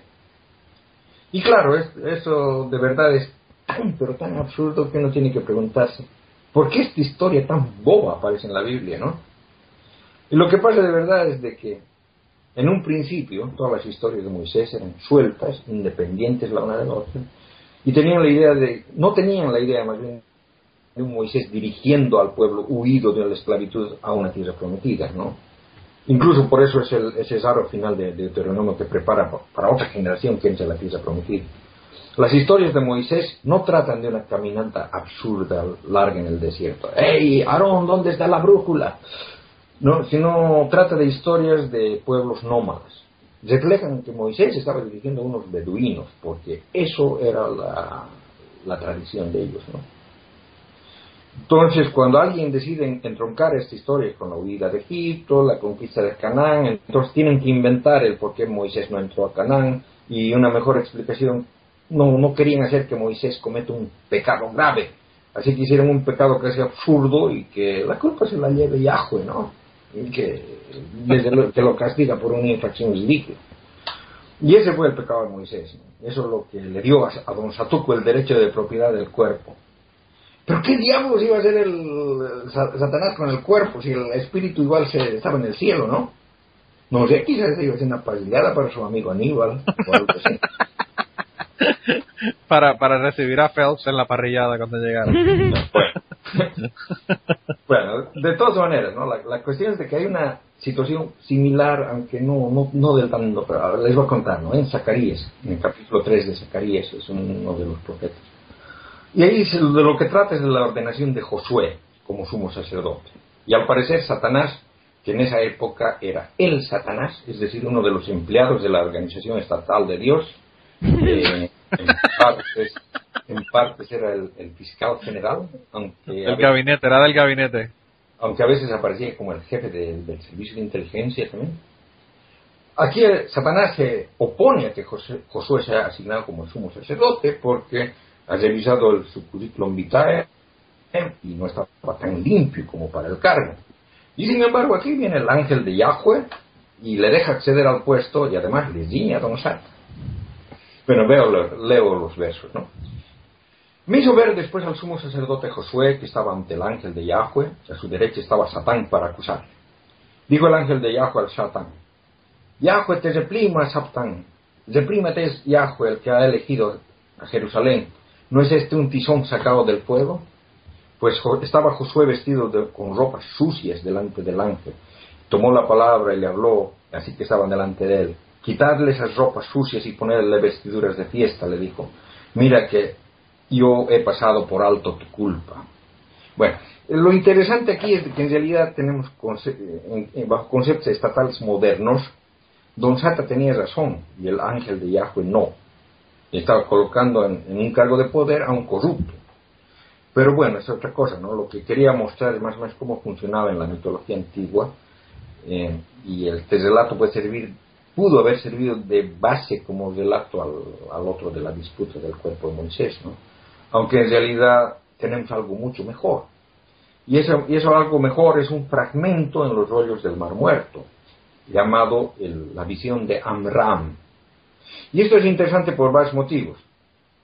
D: Y claro, es- eso de verdad es tan, pero tan absurdo que uno tiene que preguntarse, ¿por qué esta historia tan boba aparece en la Biblia, no? Y lo que pasa de verdad es de que en un principio todas las historias de Moisés eran sueltas, independientes la una de la otra, y tenían la idea de, no tenían la idea más bien de un Moisés dirigiendo al pueblo huido de la esclavitud a una tierra prometida, ¿no? Incluso por eso es el, raro final de, de Deuteronomio que prepara pa- para otra generación que entre a la tierra prometida. Las historias de Moisés no tratan de una caminata absurda, larga en el desierto. ¡Ey, Aarón, ¿dónde está la brújula? No, sino trata de historias de pueblos nómadas. Reflejan que Moisés estaba dirigiendo a unos beduinos, porque eso era la, tradición de ellos, ¿no? Entonces, cuando alguien decide en- entroncar esta historia con la huida de Egipto, la conquista de Canaán, entonces tienen que inventar el por qué Moisés no entró a Canaán y una mejor explicación. No, no querían hacer que Moisés cometa un pecado grave, así que hicieron un pecado que sea absurdo y que la culpa se la lleve Yahweh, ¿no? Que, desde lo, que lo castiga por una infracción ridícula. Y ese fue el pecado de Moisés. ¿no? Eso es lo que le dio a, a don Satuco el derecho de propiedad del cuerpo. Pero qué diablos iba a hacer el, el Sa- Satanás con el cuerpo si el espíritu igual se, estaba en el cielo, ¿no? No sé, quizás iba a ser una pasillada para su amigo Aníbal o algo así.
F: para, para recibir a Phelps en la parrillada cuando llegara.
D: bueno, de todas maneras, ¿no? La, la, cuestión es de que hay una situación similar, aunque no, no, no del tanto, pero les voy a contar, ¿no? En Zacarías, en el capítulo 3 de Zacarías, es uno de los profetas. Y ahí de lo que trata es de la ordenación de Josué como sumo sacerdote. Y al parecer Satanás, que en esa época era el Satanás, es decir, uno de los empleados de la organización estatal de Dios, eh, en, partes, en partes era el, fiscal general, aunque...
F: El gabinete, era del gabinete.
D: Aunque a veces aparecía como el jefe del servicio de inteligencia también. Aquí eh, Satanás se opone a que Josué sea asignado como sumo sacerdote porque ha revisado el, su currículum vitae y no estaba tan limpio como para el cargo. Y sin embargo aquí viene el ángel de Yahweh y le deja acceder al puesto y además le diña a Don Sata. Bueno, veo, leo los versos, ¿no? Me hizo ver después al sumo sacerdote Josué que estaba ante el ángel de Yahweh, a su derecha estaba Satán para acusarle. Dijo el ángel de Yahweh al Satán, Yahweh te reprima, Satán, reprímate Yahweh el que ha elegido a Jerusalén. ¿No es este un tizón sacado del fuego? Pues estaba Josué vestido con ropas sucias delante del ángel. Tomó la palabra y le habló, así que estaban delante de él. Quitadle esas ropas sucias y ponerle vestiduras de fiesta, le dijo. Mira que yo he pasado por alto tu culpa. Bueno, lo interesante aquí es que en realidad tenemos bajo conceptos estatales modernos, Don Sata tenía razón y el ángel de Yahweh no. Estaba colocando en un cargo de poder a un corrupto. Pero bueno, es otra cosa, ¿no? Lo que quería mostrar es más o menos cómo funcionaba en la mitología antigua eh, y el este relato puede servir, pudo haber servido de base como relato al, otro de la disputa del cuerpo de Moisés, ¿no? Aunque en realidad tenemos algo mucho mejor. Y eso, y eso algo mejor es un fragmento en los rollos del Mar Muerto, llamado la visión de Amram. Y esto es interesante por varios motivos.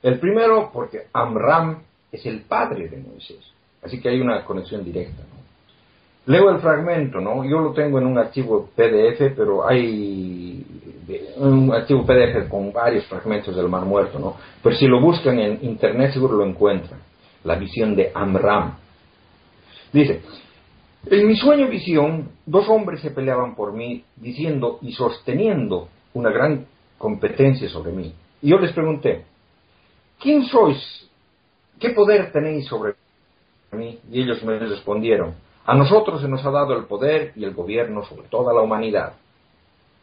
D: El primero, porque Amram es el padre de Moisés. Así que hay una conexión directa. Leo el fragmento, ¿no? Yo lo tengo en un archivo PDF, pero hay un archivo PDF con varios fragmentos del Mar Muerto, ¿no? Pero si lo buscan en internet seguro lo encuentran. La visión de Amram. Dice, en mi sueño visión, dos hombres se peleaban por mí, diciendo y sosteniendo una gran competencia sobre mí. Y yo les pregunté, ¿quién sois ¿qué poder tenéis sobre mí? Y ellos me respondieron, a nosotros se nos ha dado el poder y el gobierno sobre toda la humanidad.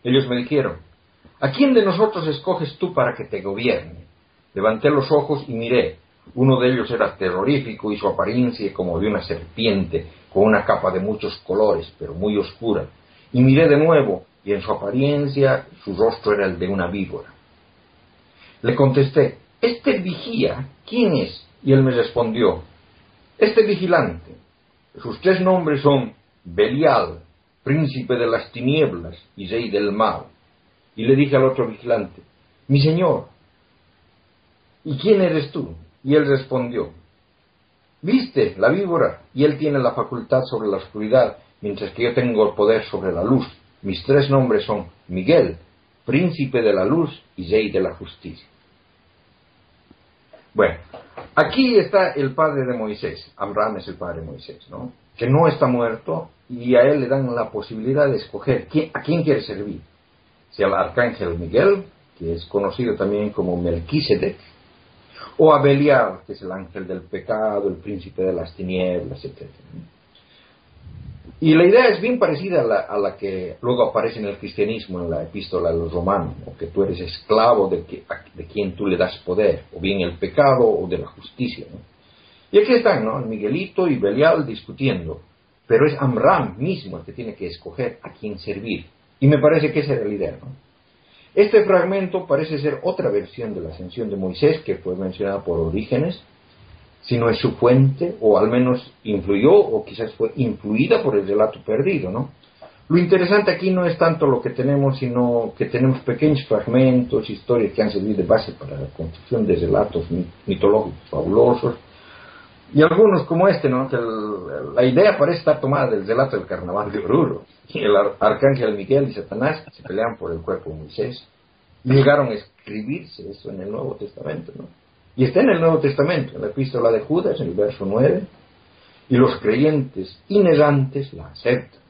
D: Ellos me dijeron, ¿a quién de nosotros escoges tú para que te gobierne? Levanté los ojos y miré. Uno de ellos era terrorífico y su apariencia como de una serpiente, con una capa de muchos colores, pero muy oscura. Y miré de nuevo, y en su apariencia su rostro era el de una víbora. Le contesté, ¿este vigía quién es? Y él me respondió, este vigilante, sus tres nombres son Belial, príncipe de las tinieblas y rey del mal. Y le dije al otro vigilante, mi señor, ¿y quién eres tú? Y él respondió, viste la víbora, y él tiene la facultad sobre la oscuridad, mientras que yo tengo el poder sobre la luz. Mis tres nombres son Miguel, príncipe de la luz y rey de la justicia. Bueno, aquí está el padre de Moisés, Amram es el padre de Moisés, ¿no? Que no está muerto y a él le dan la posibilidad de escoger a quién quiere servir. Sea el arcángel Miguel, que es conocido también como Melquisedec, o a Belial, que es el ángel del pecado, el príncipe de las tinieblas, etc. Y la idea es bien parecida a la, que luego aparece en el cristianismo, en la epístola de los romanos, que tú eres esclavo de, de quien tú le das poder, o bien el pecado o de la justicia. Y aquí están, ¿no? Miguelito y Belial discutiendo, pero es Amram mismo el que tiene que escoger a quién servir. Y me parece que esa era la idea, ¿no? Este fragmento parece ser otra versión de la ascensión de Moisés que fue mencionada por Orígenes, sino es su fuente, o al menos influyó, o quizás fue influida por el relato perdido, ¿no? Lo interesante aquí no es tanto lo que tenemos, sino que tenemos pequeños fragmentos, historias que han servido de base para la construcción de relatos mitológicos fabulosos, y algunos como este, ¿no? Que la idea parece estar tomada del relato del carnaval de Oruro. Y el arcángel Miguel y Satanás se pelean por el cuerpo de Moisés. Llegaron a escribirse eso en el Nuevo Testamento, ¿no? Y está en el Nuevo Testamento, en la epístola de Judas, en el verso 9, y los creyentes inegantes la aceptan,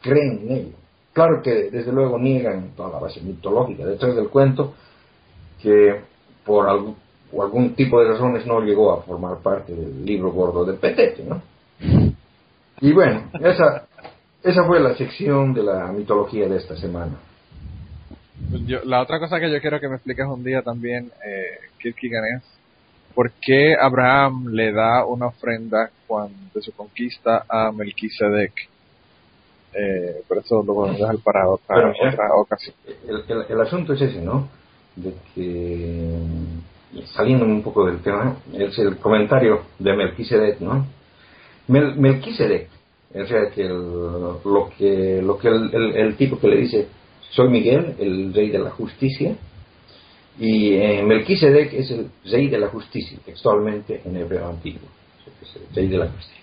D: creen en ello. Claro que desde luego niegan toda la base mitológica detrás del cuento, que por algún, algún tipo de razones no llegó a formar parte del libro gordo de Petete, ¿no? Y bueno, esa, esa fue la sección de la mitología de esta semana.
F: la otra cosa que yo quiero que me expliques un día también, eh, Kierkegaard, es por qué Abraham le da una ofrenda cuando, de su conquista a Melquisedec. Eh, pero eso lo podemos dejar para otra, otra ocasión.
D: El, el, asunto es ese, ¿no? De que, saliendo un poco del tema, es el comentario de Melquisedec, ¿no? Mel, Melquisedec, o sea, que el, el, tipo que le dice, soy Miguel, el rey de la justicia, y eh, Melquisedec es el rey de la justicia, textualmente en hebreo antiguo, es el rey de la justicia.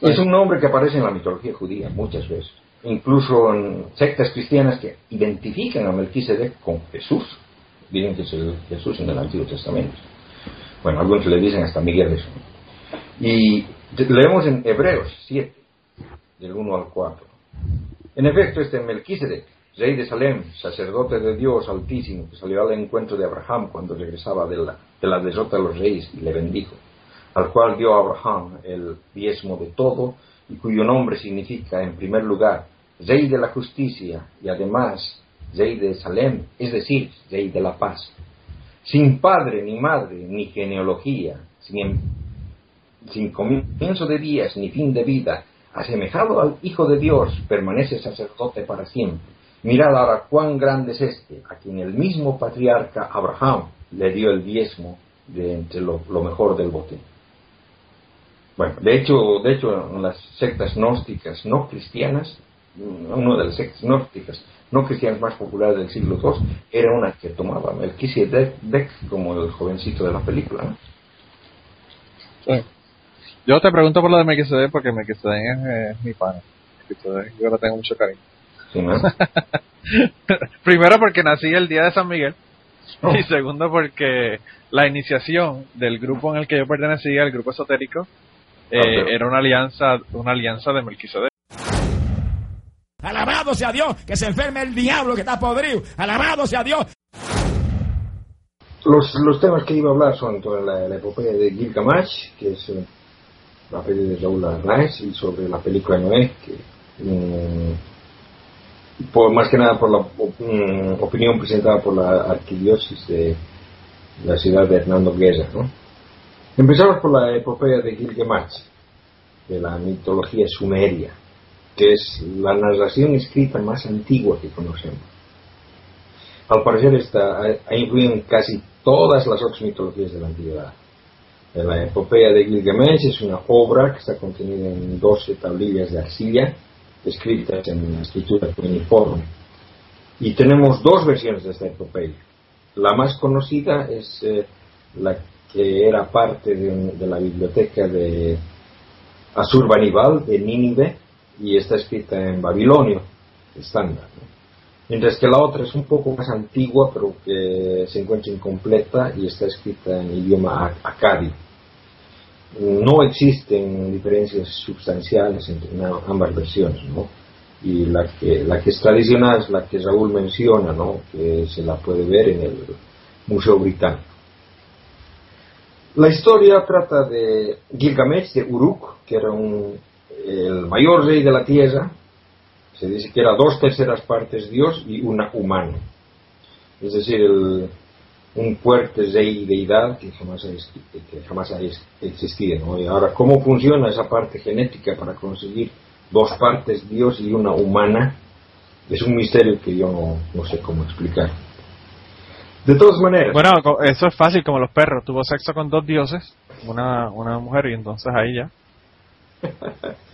D: Es un nombre que aparece en la mitología judía muchas veces, incluso en sectas cristianas que identifican a Melquisedec con Jesús, dicen que es el Jesús en el Antiguo Testamento. Bueno, algunos le dicen hasta Miguel eso. Y leemos en Hebreos 7, del 1 al 4. En efecto, este Melquisedec, rey de Salem, sacerdote de Dios Altísimo, que salió al encuentro de Abraham cuando regresaba de la, de la derrota de los reyes y le bendijo al cual dio Abraham el diezmo de todo y cuyo nombre significa en primer lugar Rey de la justicia y además Rey de Salem, es decir, Rey de la paz. Sin padre ni madre ni genealogía, sin, sin comienzo de días ni fin de vida, asemejado al Hijo de Dios, permanece sacerdote para siempre. Mirad ahora cuán grande es este, a quien el mismo patriarca Abraham le dio el diezmo de entre lo mejor del botín. Bueno, de hecho, de hecho, las sectas gnósticas no cristianas, una de las sectas gnósticas no cristianas más populares del siglo II, era una que tomaba Melquisedec como el jovencito de la película.
F: Yo te pregunto por lo de Melquisedec porque Melquisedec es, mi pana. yo le tengo mucho cariño. Primero porque nací el día de San Miguel. Oh. Y segundo porque la iniciación del grupo en el que yo pertenecía, el grupo esotérico, eh, era una alianza, una alianza de Melquisedec.
H: Alabado sea Dios, que se enferme el diablo que está podrido. Alabado sea Dios.
D: Los, temas que iba a hablar son sobre la, epopeya de Gilgamesh, que es eh, la película de Raúl Arnaiz, y sobre la película Noé, que mm, más que nada por la mm, opinión presentada por la arquidiócesis de la ciudad de Hernando Guerra. Empezamos por la epopeya de Gilgamesh, de la mitología sumeria, que es la narración escrita más antigua que conocemos. Al parecer está, ha influido en casi todas las otras mitologías de la antigüedad. La epopeya de Gilgamesh es una obra que está contenida en 12 tablillas de arcilla, escritas en escritura uniforme. Y tenemos dos versiones de esta epopeya. La más conocida es eh, la que era parte de, la biblioteca de Asurbanibal de Nínive y está escrita en babilonio estándar. Mientras que la otra es un poco más antigua, pero que se encuentra incompleta y está escrita en idioma acadi. No existen diferencias sustanciales entre ambas versiones, ¿no? Y la que, la que es tradicional es la que Raúl menciona, ¿no? Que se la puede ver en el Museo Británico. La historia trata de Gilgamesh, de Uruk, que era un, el mayor rey de la tierra. Se dice que era dos terceras partes Dios y una humana. Es decir, un fuerte rey deidad que jamás ha, que jamás ha existido. Y ahora, ¿cómo funciona esa parte genética para conseguir dos partes Dios y una humana? Es un misterio que yo no sé cómo explicar. De todas maneras.
F: Bueno, eso es fácil como los perros. Tuvo sexo con dos dioses, una, una mujer y entonces ahí ya.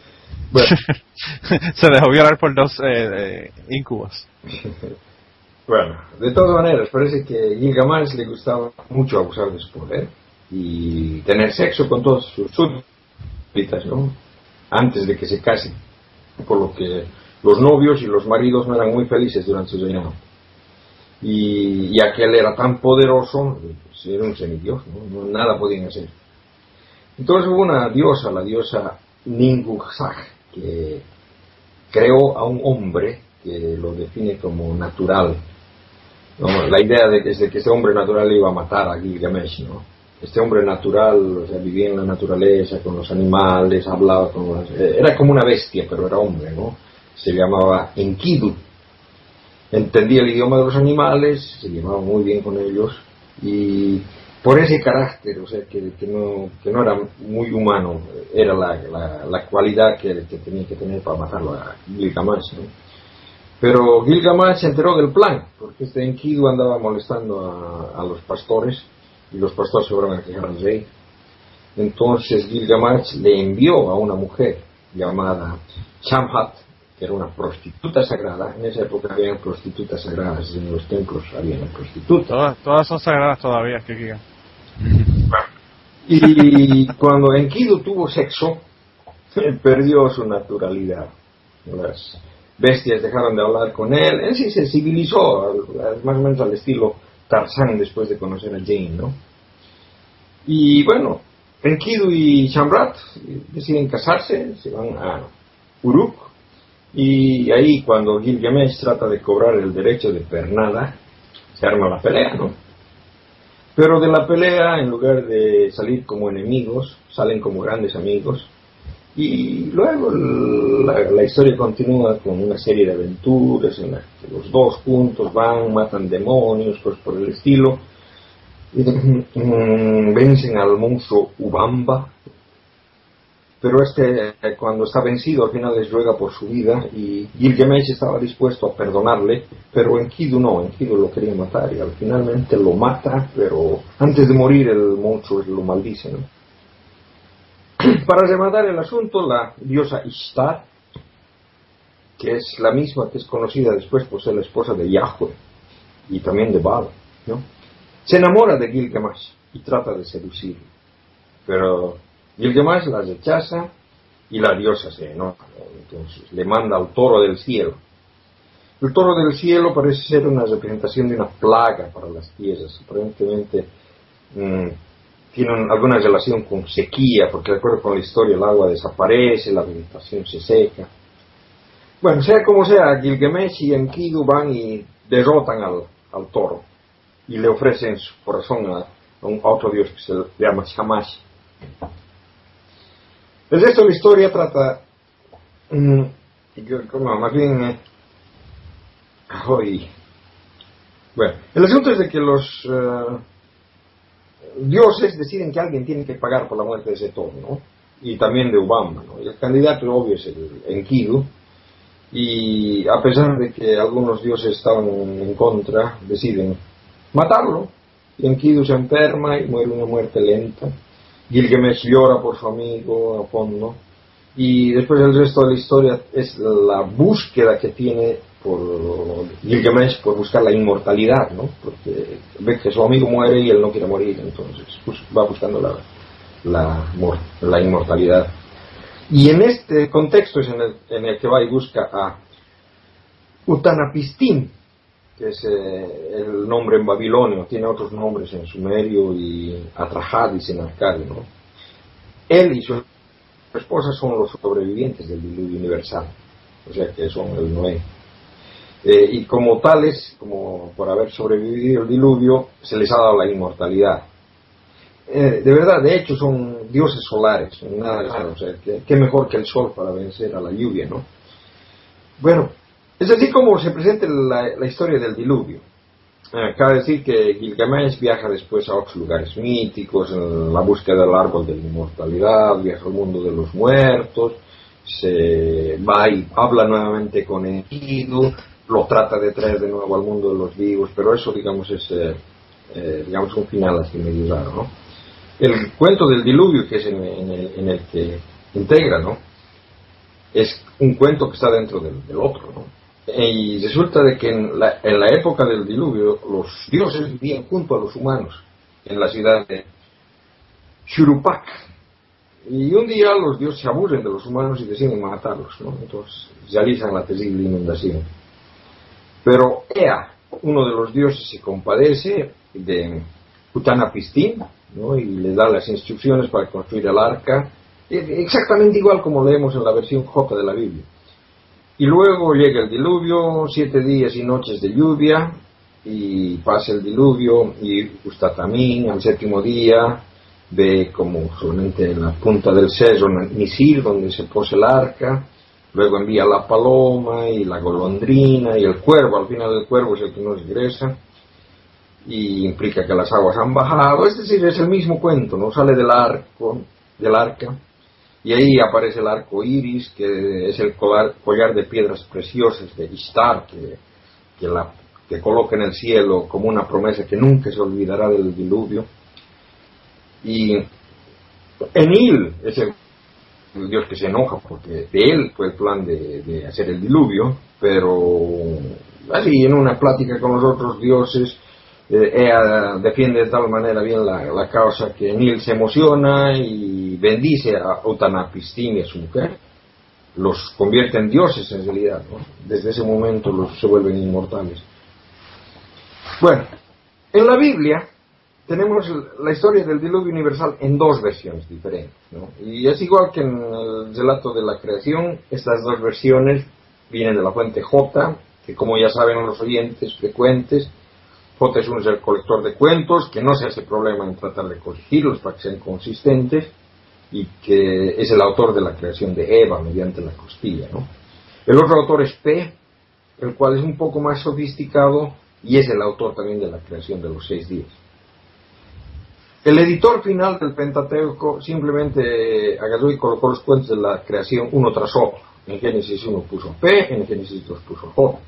F: Se dejó violar por dos eh, incubos.
D: bueno, de todas maneras, parece que Gilgamesh le gustaba mucho abusar de su poder y tener sexo con todos sus súbditas, ¿no? Antes de que se casen. Por lo que los novios y los maridos no eran muy felices durante su reinado. y, y aquel era tan poderoso, pues era un semidios. No- nada podían hacer. Entonces hubo una diosa, la diosa Ningursag, que creó a un hombre que lo define como natural. ¿no? La idea de que, ese hombre natural iba a matar a Gilgamesh, ¿no? Este hombre natural, vivía en la naturaleza, con los animales, hablaba con eh, Era como una bestia, pero era hombre, ¿no? Se llamaba Enkidu. Entendía el idioma de los animales, se llevaba muy bien con ellos, y por ese carácter, o sea, que, que no, que no era muy humano, era la, la, la cualidad que, que tenía que tener para matarlo a Gilgamesh, ¿no? Pero Gilgamesh se enteró del plan, porque este Enkidu andaba molestando a, a los pastores y los pastores se fueron a quejar al rey. Entonces Gilgamesh le envió a una mujer llamada Shamhat, que era una prostituta sagrada. En esa época había prostitutas sagradas, en los templos había prostitutas.
F: Todas, todas son sagradas todavía, Kirkigan.
D: Y cuando Enkidu tuvo sexo, perdió su naturalidad. Las bestias dejaron de hablar con él. Él sí se civilizó, más o menos al estilo Tarzán después de conocer a Jane, ¿no? Y bueno, Enkidu y Shamrat deciden casarse, se van a Uruk. Y ahí cuando Gilgamesh trata de cobrar el derecho de pernada, se arma la pelea, ¿no? Pero de la pelea, en lugar de salir como enemigos, salen como grandes amigos. Y luego la, historia continúa con una serie de aventuras en las que los dos juntos van, matan demonios, pues por el estilo. Mm, vencen al monstruo Ubamba. Pero este, eh, cuando está vencido, al final les ruega por su vida y Gilgamesh estaba dispuesto a perdonarle, pero Enkidu no, Enkidu lo quería matar y al finalmente lo mata, pero antes de morir el monstruo lo maldice. ¿no? Para rematar el asunto, la diosa Ishtar, que es la misma que es conocida después por ser la esposa de Yahweh y también de Baal, se enamora de Gilgamesh y trata de seducirlo. Pero Gilgamesh la rechaza y la diosa se enoja. ¿no? Entonces le manda al toro del cielo. El toro del cielo parece ser una representación de una plaga para las tierras. Aparentemente mm, tiene un- alguna relación con sequía, porque de acuerdo con la historia el agua desaparece, la vegetación se seca. Bueno, sea como sea, Gilgamesh y Enkidu van y derrotan al, toro y le ofrecen su corazón a, un otro dios que se llama Shamash. El resto de la historia trata, mm, más bien, eh, hoy, bueno, el asunto es de que los eh, dioses deciden que alguien tiene que pagar por la muerte de toro, ¿no? Y también de Ubamba, ¿no? Y el candidato obvio es el Enkidu, y a pesar de que algunos dioses estaban en contra, deciden matarlo. Y Enkidu se enferma y muere una muerte lenta. Gilgamesh llora por su amigo a fondo. Y después el resto de la historia es la búsqueda que tiene por Gilgamesh por buscar la inmortalidad, ¿no? Porque ve que su amigo muere y él no quiere morir, entonces bus- va buscando la, la, mor- la inmortalidad. Y en este contexto es en el, en el que va y busca a Utanapistim, que es eh, el nombre en babilonio, tiene otros nombres en sumerio y Atrahadis en arcadio. ¿no? Él y su esposa son los sobrevivientes del diluvio universal, o sea que son el Noé. Eh, y como tales, como por haber sobrevivido el diluvio, se les ha dado la inmortalidad. Eh, de verdad, de hecho, son dioses solares, nada raro, o sea, qué mejor que el sol para vencer a la lluvia, ¿no? Bueno, es así como se presenta la, historia del diluvio. Eh, cabe decir que Gilgamesh viaja después a otros lugares míticos, en la búsqueda del árbol de la inmortalidad, viaja al mundo de los muertos, se va y habla nuevamente con Enkidu, lo trata de traer de nuevo al mundo de los vivos, pero eso, digamos, es eh, eh, digamos un final así medio raro, ¿no? El cuento del diluvio, que es en el que integra, ¿no? Es un cuento que está dentro del, del otro, ¿no? Y resulta de que en la, en la época del diluvio los dioses vivían junto a los humanos en la ciudad de Churupac. Y un día los dioses se aburren de los humanos y deciden matarlos, ¿no? Entonces realizan la terrible inundación. Pero Ea, uno de los dioses se compadece de Utanapistim ¿no? y le da las instrucciones para construir el arca, e- exactamente igual como leemos en la versión J de la Biblia. Y luego llega el diluvio, siete días y noches de lluvia, y pasa el diluvio, y Ustatamín al séptimo día ve como solamente en la punta del seso Nisir, donde se pose el arca, luego envía la paloma y la golondrina y el cuervo, al final el cuervo es el que nos regresa, y implica que las aguas han bajado, es decir, es el mismo cuento, no sale del arco, del arca, y ahí aparece el arco iris, que es el collar, collar de piedras preciosas de Ishtar, que, que, la, que coloca en el cielo como una promesa que nunca se olvidará del diluvio. Y Enil es el dios que se enoja porque de él fue el plan de, de hacer el diluvio, pero así en una plática con los otros dioses, eh, ella defiende de tal manera bien la, causa que Enil se emociona y bendice a Utanapistim y a su mujer. Los convierte en dioses en realidad. Desde ese momento los se vuelven inmortales. Bueno, en la Biblia tenemos la historia del diluvio universal en dos versiones diferentes. Y es igual que en el relato de la creación, estas dos versiones vienen de la fuente J, que como ya saben los oyentes frecuentes, J es ser colector de cuentos que no se hace problema en tratar de corregirlos para que sean consistentes y que es el autor de la creación de Eva mediante la costilla. El otro autor es P, el cual es un poco más sofisticado y es el autor también de la creación de los seis días. El editor final del Pentateuco simplemente agarró y colocó los cuentos de la creación uno tras otro. En Génesis 1 puso P, en Génesis 2 puso J.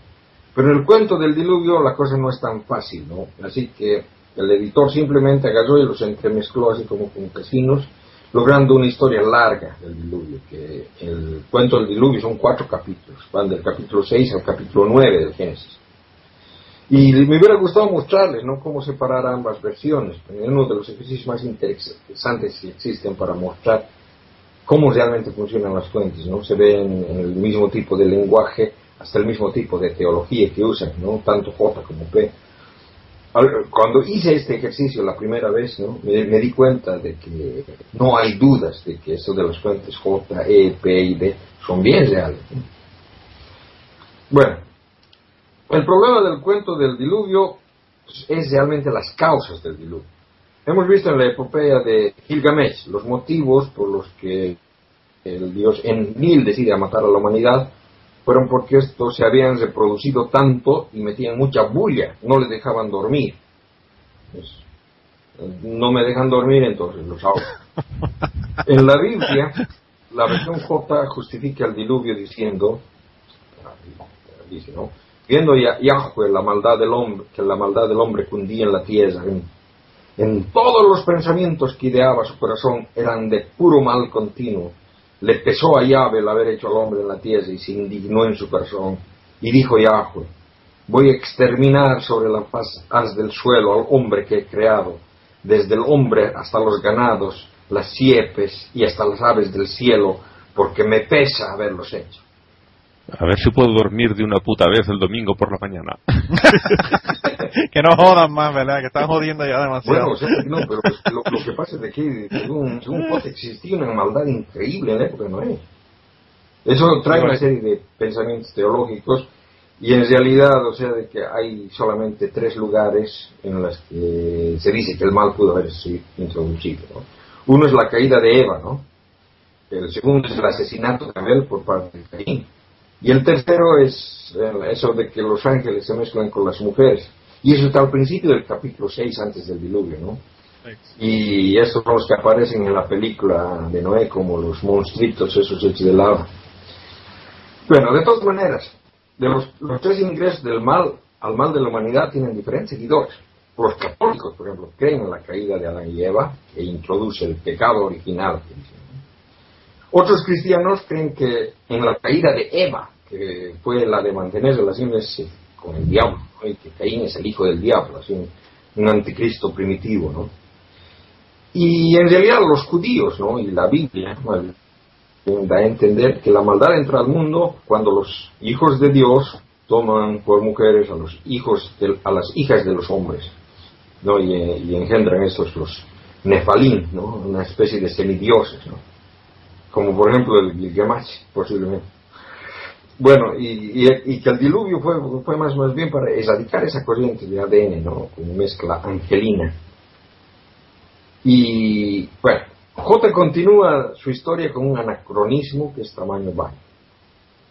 D: Pero en el cuento del diluvio la cosa no es tan fácil, ¿no? Así que el editor simplemente agarró y los entremezcló así como con casinos, logrando una historia larga del diluvio, que el cuento del diluvio son cuatro capítulos, van del capítulo 6 al capítulo 9 del Génesis. Y me hubiera gustado mostrarles ¿no? cómo separar ambas versiones. Es uno de los ejercicios más interesantes que existen para mostrar cómo realmente funcionan las fuentes. ¿no? Se ven en el mismo tipo de lenguaje, hasta el mismo tipo de teología que usan, ¿no? tanto J como P. Cuando hice este ejercicio la primera vez, ¿no? me, me, di cuenta de que no hay dudas de que eso de las fuentes J, E, P y B son bien reales. ¿no? Bueno, el problema del cuento del diluvio es realmente las causas del diluvio. Hemos visto en la epopeya de Gilgamesh los motivos por los que el dios Enlil decide matar a la humanidad fueron porque estos se habían reproducido tanto y metían mucha bulla, no les dejaban dormir. Pues, no me dejan dormir, entonces los ahogo. En la Biblia, la versión J justifica el diluvio diciendo, dice, ¿no? viendo Yahweh la maldad del hombre, que la maldad del hombre cundía en la tierra, en, en todos los pensamientos que ideaba su corazón eran de puro mal continuo. Le pesó a Yahweh el haber hecho al hombre en la tierra y se indignó en su corazón. Y dijo Yahweh, voy a exterminar sobre la faz haz del suelo al hombre que he creado, desde el hombre hasta los ganados, las siepes y hasta las aves del cielo, porque me pesa haberlos hecho.
E: A ver si puedo dormir de una puta vez el domingo por la mañana.
F: que no jodan más, ¿verdad? Que están jodiendo ya demasiado.
D: Bueno, o sea, no, pero lo, lo, que pasa es de que según, según Pote existía una maldad increíble en la época de Noé. Eso trae una serie de pensamientos teológicos y en realidad, o sea, de que hay solamente tres lugares en los que se dice que el mal pudo haberse introducido. ¿no? Uno es la caída de Eva, ¿no? El segundo es el asesinato de Abel por parte de Caín. Y el tercero es eso de que los ángeles se mezclan con las mujeres. Y eso está al principio del capítulo 6 antes del diluvio, ¿no? Y estos son los que aparecen en la película de Noé como los monstruitos, esos hechos de lava. Bueno, de todas maneras, de los, los tres ingresos del mal al mal de la humanidad tienen diferentes seguidores. Los católicos, por ejemplo, creen en la caída de Adán y Eva e introduce el pecado original. Otros cristianos creen que en la caída de Eva, que fue la de mantener relaciones con el diablo, ¿no? que Caín es el hijo del diablo, así un, anticristo primitivo, ¿no? Y en realidad los judíos, ¿no? Y la Biblia, da a entender que la maldad entra al mundo cuando los hijos de Dios toman por mujeres a los hijos, a las hijas de los hombres, ¿no? Y, y engendran estos los nefalín, ¿no? Una especie de semidioses, ¿no? Como por ejemplo el Gilgamesh, posiblemente. Bueno, y, y, que el diluvio fue, fue más, más bien para erradicar esa corriente de ADN, ¿no? Como mezcla angelina. Y bueno, J continúa su historia con un anacronismo que es tamaño bajo.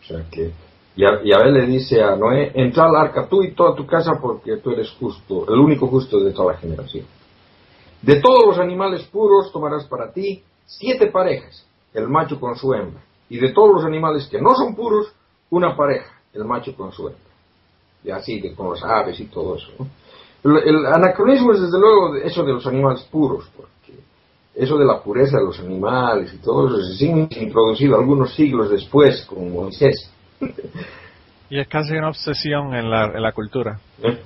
D: O sea que Yahvé le dice a Noé, entra al arca tú y toda tu casa porque tú eres justo, el único justo de toda la generación. De todos los animales puros tomarás para ti siete parejas, el macho con su hembra. Y de todos los animales que no son puros, una pareja, el macho con su hembra. Y así, con las aves y todo eso. El, anacronismo es desde luego eso de los animales puros, porque eso de la pureza de los animales y todo eso se sigue introducido algunos siglos después con Moisés.
F: Y es casi una obsesión en la, en la cultura.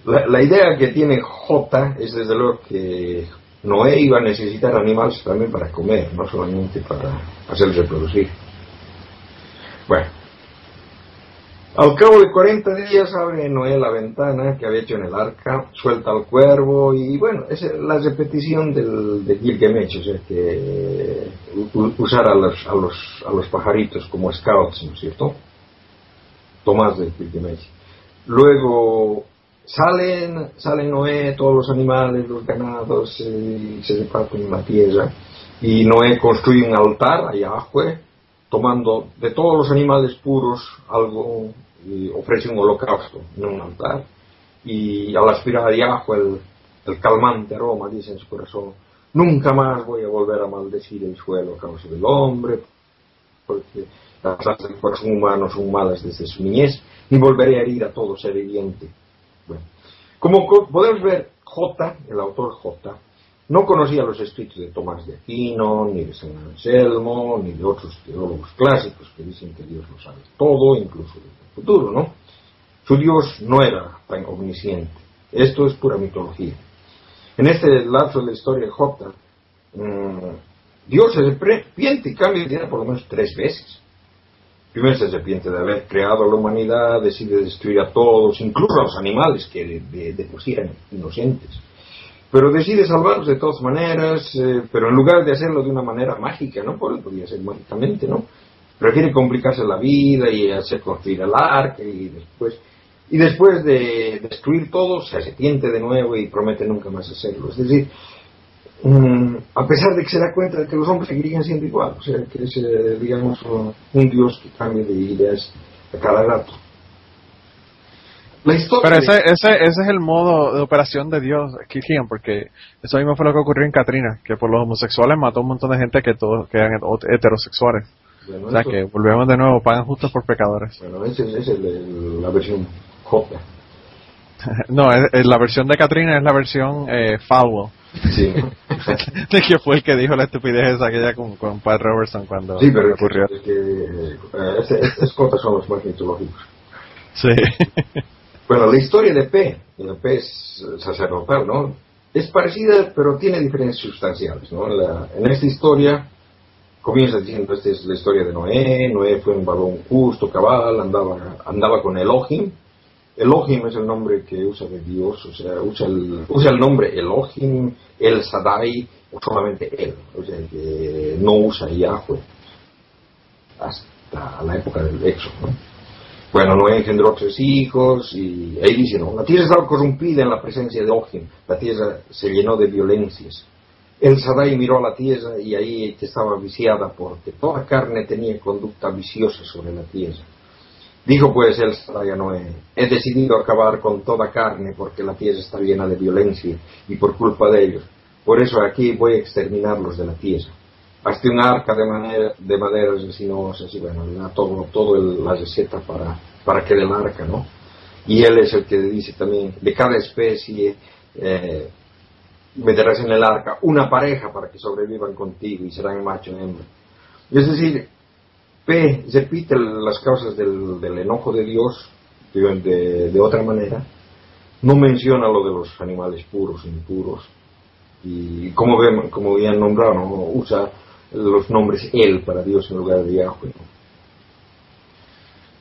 D: La, la, idea que tiene J es desde luego que Noé iba a necesitar animales también para comer, no solamente para hacer reproducir. Bueno, al cabo de 40 días abre Noé la ventana que había hecho en el arca, suelta al cuervo y bueno, es la repetición del, de Gilgamesh, o que usar a los, a, los, a los pajaritos como scouts, ¿no es cierto? Tomás de Gilgamesh. Luego Salen, salen Noé, todos los animales, los ganados, eh, se reparten en la tierra. Y Noé construye un altar a Yahweh, tomando de todos los animales puros algo, y ofrece un holocausto en un altar. Y al aspirar a Yahweh el, el calmante aroma, dice en su corazón, nunca más voy a volver a maldecir el suelo a causa del hombre, porque las artes del corazón humano son malas desde su niñez, ni volveré a herir a todo ser viviente como podemos ver, J, el autor J, no conocía los escritos de Tomás de Aquino, ni de San Anselmo, ni de otros teólogos clásicos que dicen que Dios lo sabe todo, incluso del futuro, ¿no? Su Dios no era tan omnisciente. Esto es pura mitología. En este lapso de la historia de J, mm, Dios se arrepiente y cambia de idea por lo menos tres veces. Primero se arrepiente de haber creado a la humanidad, decide destruir a todos, incluso a los animales que de, por sí eran inocentes. Pero decide salvarlos de todas maneras, eh, pero en lugar de hacerlo de una manera mágica, ¿no? podría ser mágicamente, ¿no? Prefiere complicarse la vida y hacer construir el arca y después, y después de destruir todo, se arrepiente de nuevo y promete nunca más hacerlo. Es decir, Mm, a pesar de que se da cuenta de que los hombres seguirían siendo igual, o sea, que es, eh, digamos, un Dios que cambia de ideas a cada rato.
F: La historia Pero ese, ese, ese es el modo de operación de Dios, Kirchian, porque eso mismo fue lo que ocurrió en Katrina, que por los homosexuales mató un montón de gente que todos que eran heterosexuales. o sea, que volvemos de nuevo, pagan justos por pecadores.
D: Bueno, esa es, es la versión J.
F: no, la versión de Katrina es la versión eh, Falwell. Sí. de que fue el que dijo la estupidez esa aquella con, con Pat Robertson cuando
D: sí, pero ocurrió. Es que, eh, estas cosas son los más mitológicos.
F: Sí.
D: bueno, la historia de P, de P es sacerdotal, ¿no? Es parecida, pero tiene diferencias sustanciales, ¿no? en esta historia comienza diciendo, esta es la historia de Noé, Noé fue un balón justo, cabal, andaba, andaba con Elohim, Elohim es el nombre que usa de Dios, o sea, usa el, usa el nombre Elohim, El Sadai, o solamente él, o sea, que no usa Yahweh hasta la época del Éxodo. ¿no? Bueno, Noé engendró tres hijos y ahí dice, ¿no? La tierra estaba corrompida en la presencia de Elohim, la tierra se llenó de violencias. El Sadai miró a la tierra y ahí estaba viciada porque toda carne tenía conducta viciosa sobre la tierra Dijo pues el a Noé, he decidido acabar con toda carne porque la tierra está llena de violencia y por culpa de ellos. Por eso aquí voy a exterminarlos de la tierra. Hazte un arca de, manera, de madera resinosas y bueno, le todo, todo la receta para, para que el arca, ¿no? Y él es el que dice también, de cada especie eh, meterás en el arca una pareja para que sobrevivan contigo y serán macho y hembra. Es decir, P repite las causas del, enojo de Dios de, de, otra manera, no menciona lo de los animales puros, impuros, y como, ven, como habían nombrado, usa los nombres Él para Dios en lugar de Yahweh.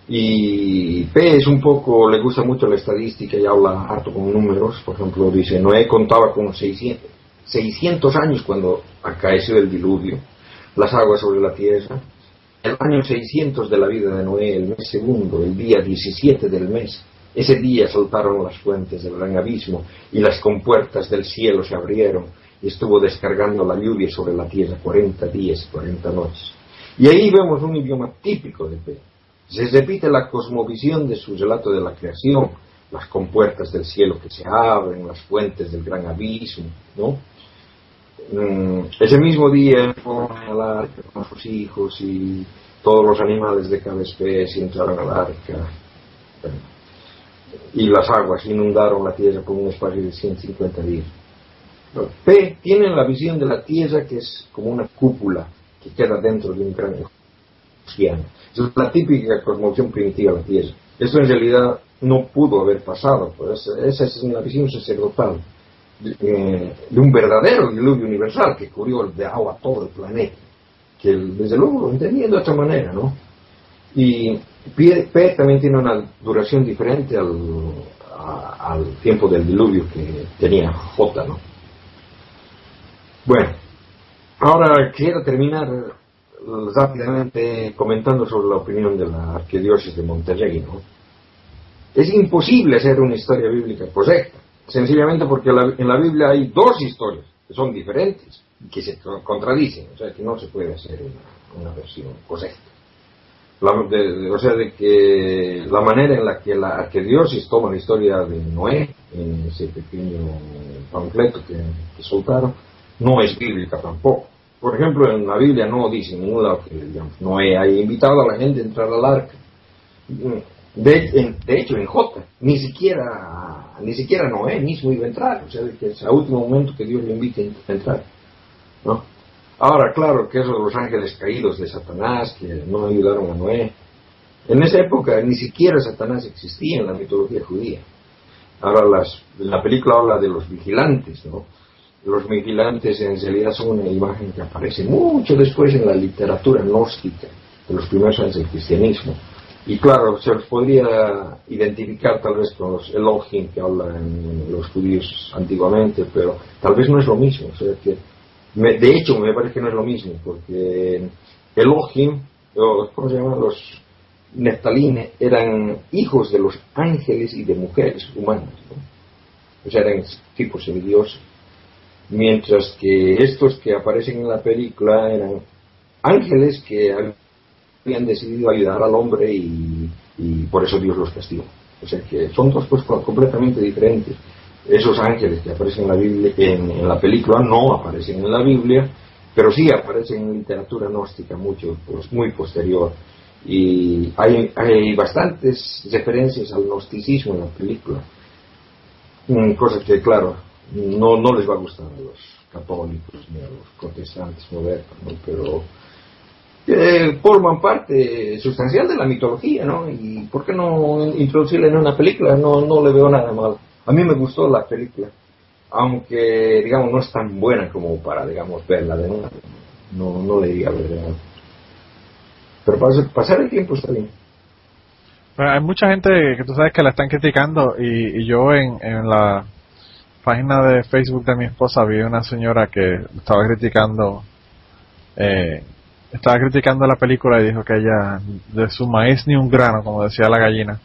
D: Y P es un poco, le gusta mucho la estadística y habla harto con números. Por ejemplo, dice, Noé contaba con 600, 600 años cuando acaeció el diluvio, las aguas sobre la tierra. El año 600 de la vida de Noé, el mes segundo, el día 17 del mes, ese día saltaron las fuentes del gran abismo y las compuertas del cielo se abrieron estuvo descargando la lluvia sobre la tierra 40 días, 40 noches. Y ahí vemos un idioma típico de P. Se repite la cosmovisión de su relato de la creación, las compuertas del cielo que se abren, las fuentes del gran abismo, ¿no? Mm, ese mismo día fueron al arca con sus hijos y todos los animales de cada especie entraron al arca. Y las aguas inundaron la tierra por un espacio de 150 días. P tiene la visión de la tierra que es como una cúpula que queda dentro de un gran océano. Es la típica cosmovisión primitiva de la tierra. Esto en realidad no pudo haber pasado, pues esa es una visión sacerdotal de, un verdadero diluvio universal que cubrió de agua todo el planeta, que desde luego lo entendía de otra manera, ¿no? Y P, también tiene una duración diferente al tiempo del diluvio que tenía J, ¿no? Bueno, ahora quiero terminar rápidamente comentando sobre la opinión de la arquidiócesis de Monterrey, ¿no? Es imposible hacer una historia bíblica correcta sencillamente porque en la Biblia hay dos historias que son diferentes y que se contradicen, o sea que no se puede hacer una, versión correcta. o sea, de que la manera en la que, la, Dios toma la historia de Noé, en ese pequeño panfleto que, que soltaron, no es bíblica tampoco. Por ejemplo, en la Biblia no dice en ningún que digamos, Noé haya invitado a la gente a entrar al arca. De, hecho, en J, ni siquiera, ni siquiera Noé mismo iba a entrar, o sea, que es el último momento que Dios le invite a entrar. ¿no? Ahora, claro, que esos los ángeles caídos de Satanás, que no ayudaron a Noé. En esa época ni siquiera Satanás existía en la mitología judía. Ahora, las, la película habla de los vigilantes, ¿no? Los vigilantes en realidad son una imagen que aparece mucho después en la literatura gnóstica de los primeros años del cristianismo y claro, se los podría identificar tal vez con los Elohim que hablan los judíos antiguamente, pero tal vez no es lo mismo. O sea de hecho, me parece que no es lo mismo, porque Elohim, ¿cómo se llaman? Los neftalines, eran hijos de los ángeles y de mujeres humanas. O sea, eran tipos de dioses. Mientras que estos que aparecen en la película eran ángeles que habían decidido ayudar al hombre y, por eso Dios los castigó. O sea que son dos cosas completamente diferentes. Esos ángeles que aparecen en la, Biblia, en, la película no aparecen en la Biblia, pero sí aparecen en literatura gnóstica mucho, pues, muy posterior. Y hay, hay bastantes referencias al gnosticismo en la película. Mm, cosas que, claro, no, no les va a gustar a los católicos ni a los protestantes modernos, pero eh, forman parte sustancial de la mitología, ¿no? Y ¿por qué no introducirla en una película? No, no le veo nada mal. A mí me gustó la película, aunque, digamos, no es tan buena como para, digamos, verla de nuevo. No, no le diría verdad. Pero para pasar el tiempo está bien.
F: hay mucha gente que tú sabes que la están criticando y, yo en, en la página de Facebook de mi esposa vi una señora que estaba criticando eh, estaba criticando la película y dijo que ella de su maíz ni un grano, como decía la gallina,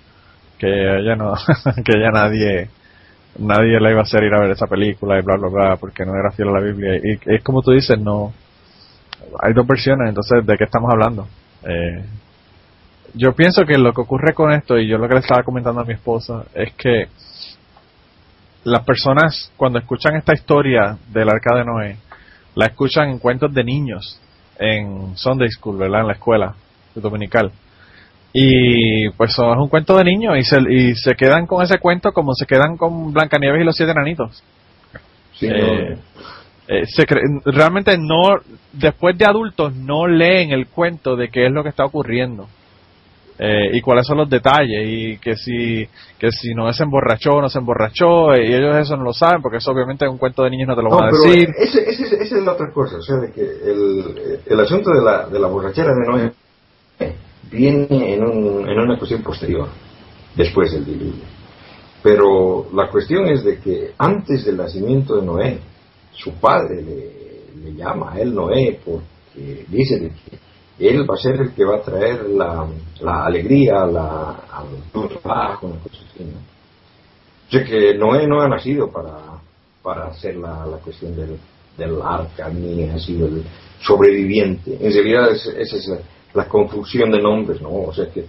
F: que ella no, que ella nadie, nadie le iba a hacer ir a ver esa película y bla bla bla porque no era fiel a la Biblia y es como tú dices, no, hay dos versiones, entonces ¿de qué estamos hablando? Eh, yo pienso que lo que ocurre con esto y yo lo que le estaba comentando a mi esposa es que las personas cuando escuchan esta historia del arca de Noé la escuchan en cuentos de niños en Sunday School, ¿verdad? En la escuela dominical. Y pues es un cuento de niños y se, y se quedan con ese cuento como se quedan con Blancanieves y los siete enanitos. Eh, eh, realmente no, después de adultos no leen el cuento de qué es lo que está ocurriendo. Eh, y cuáles son los detalles y que si que si no se emborrachó o no se emborrachó y ellos eso no lo saben porque eso obviamente es un cuento de niños no te lo van a decir
D: esa es la otra cosa o sea de que el, el asunto de la, de la borrachera de Noé viene en, un, en una cuestión posterior, después del diluvio. Pero la cuestión es de que antes del nacimiento de Noé, su padre le, le llama a él Noé porque dice de que él va a ser el que va a traer la, alegría, la, trabajo, una. O sea que Noé no ha nacido para, para hacer la, la cuestión del, del arca, ni ha sido el sobreviviente. En realidad es- esa es la, la confusión de nombres, ¿no? O sea que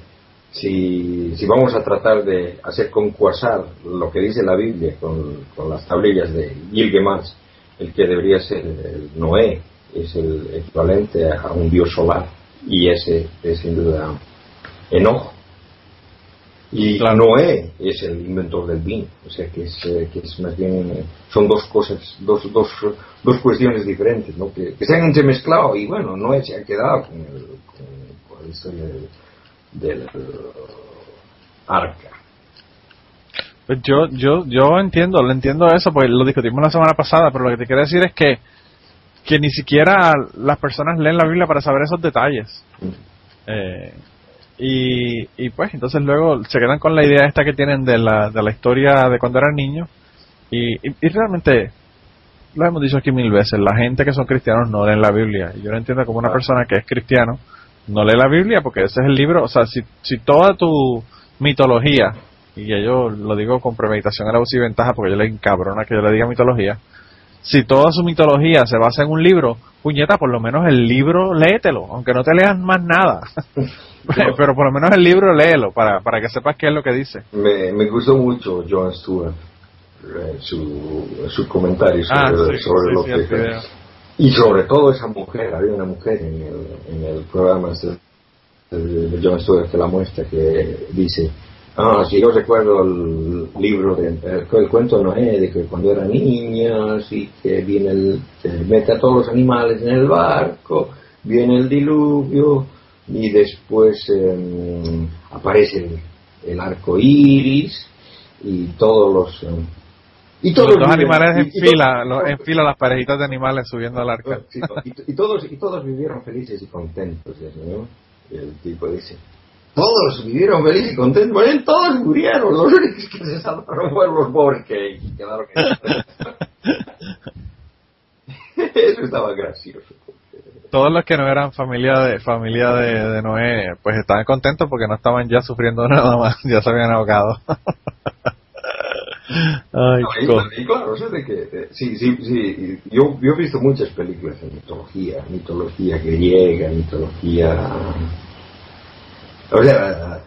D: si, si vamos a tratar de hacer concuasar lo que dice la Biblia con, con las tablillas de Gilgamesh, el que debería ser el Noé es el equivalente a un dios solar y ese es sin duda Enojo. Y Noé es el inventor del vino, o sea que es, eh, que es más bien, eh, son dos cosas, dos, dos, dos cuestiones diferentes, ¿no? que, se han entremezclado y bueno, Noé se ha quedado con, el, con, la historia del, del arca.
F: Pues yo, yo, yo entiendo, lo entiendo eso, porque lo discutimos la semana pasada, pero lo que te quiero decir es que, que ni siquiera las personas leen la Biblia para saber esos detalles. Eh, y, y pues entonces luego se quedan con la idea esta que tienen de la, de la historia de cuando eran niños y, y, y realmente lo hemos dicho aquí mil veces, la gente que son cristianos no leen la Biblia. Y yo lo entiendo como una persona que es cristiano, no lee la Biblia porque ese es el libro, o sea, si, si toda tu mitología, y yo lo digo con premeditación a la y ventaja porque yo le encabrona que yo le diga mitología, si toda su mitología se basa en un libro, puñeta, por lo menos el libro léetelo, aunque no te leas más nada. Pero por lo menos el libro léelo para, para que sepas qué es lo que dice.
D: Me, me gustó mucho John Stewart, eh, su, su comentario sobre,
F: Ah, sí,
D: sobre
F: sí,
D: lo
F: sí,
D: que...
F: video.
D: Y sobre todo esa mujer, había una mujer en el, en el programa este de, de John Stewart que la muestra que dice, ah, si yo recuerdo el libro, de, el, el cuento de Noé, de que cuando era niña, que viene el, que mete a todos los animales en el barco, viene el diluvio y después eh, aparece el, el arco iris y todos los... eh, y todos
F: animales en
D: y- y to-
F: fila, en fila las parejitas de animales subiendo al arca.
D: Sí, y, y todos, y todos vivieron felices y contentos, ¿no? El tipo dice, todos vivieron felices y contentos, bueno, todos murieron, los únicos que se salvaron fueron los pobres que quedaron Eso estaba gracioso.
F: Todos los que no eran familia de familia de, de Noé, pues estaban contentos porque no estaban ya sufriendo nada más, ya se habían ahogado. Ay,
D: No, y, claro, o sea, de que, eh, sí, sí, sí, yo, yo he visto muchas películas de mitología, mitología griega, mitología... O sea,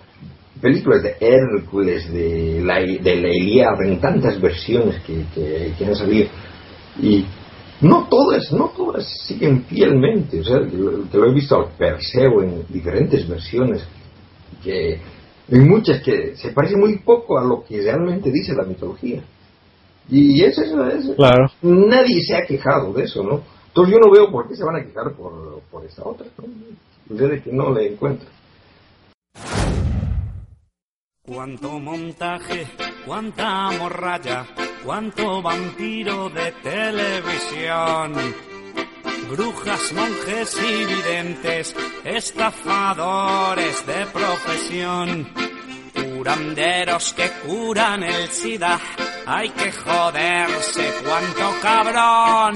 D: películas de Hércules, de la, de la Ilíada, en tantas versiones que, que, que han salido. Y no todas, no todas siguen fielmente. O sea, que lo he visto al Perseo en diferentes versiones, que hay muchas que se parecen muy poco a lo que realmente dice la mitología. Y eso es, eso-
F: Claro.
D: nadie se ha quejado de eso, ¿no? Entonces yo no veo por qué se van a quejar por, por esta otra, ¿no? Desde que no le encuentro.
J: Cuánto montaje, cuánta morralla, cuánto vampiro de televisión. Brujas, monjes y videntes, estafadores de profesión. Curanderos que curan el SIDA, hay que joderse, cuánto cabrón.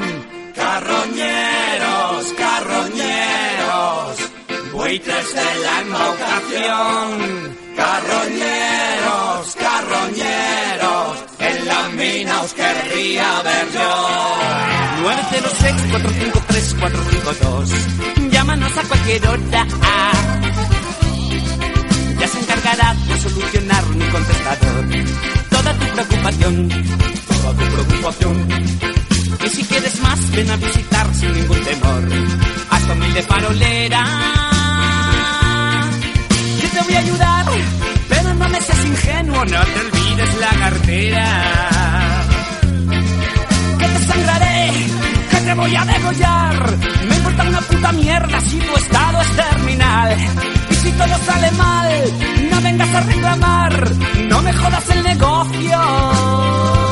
J: Carroñeros, carroñeros, buitres de la invocación. Carroñeros, carroñeros, en la mina os querría ver yo. 906-453-452, llámanos a cualquier hora. Ya se encargará de solucionar mi contestador. Toda tu preocupación, toda tu preocupación. Y si quieres más, ven a visitar sin ningún temor. Hasta humilde farolera. Voy a ayudar, pero no me seas ingenuo, no te olvides la cartera. Que te sangraré, que te voy a degollar. Me importa una puta mierda si tu estado es terminal. Y si todo sale mal, no vengas a reclamar, no me jodas el negocio.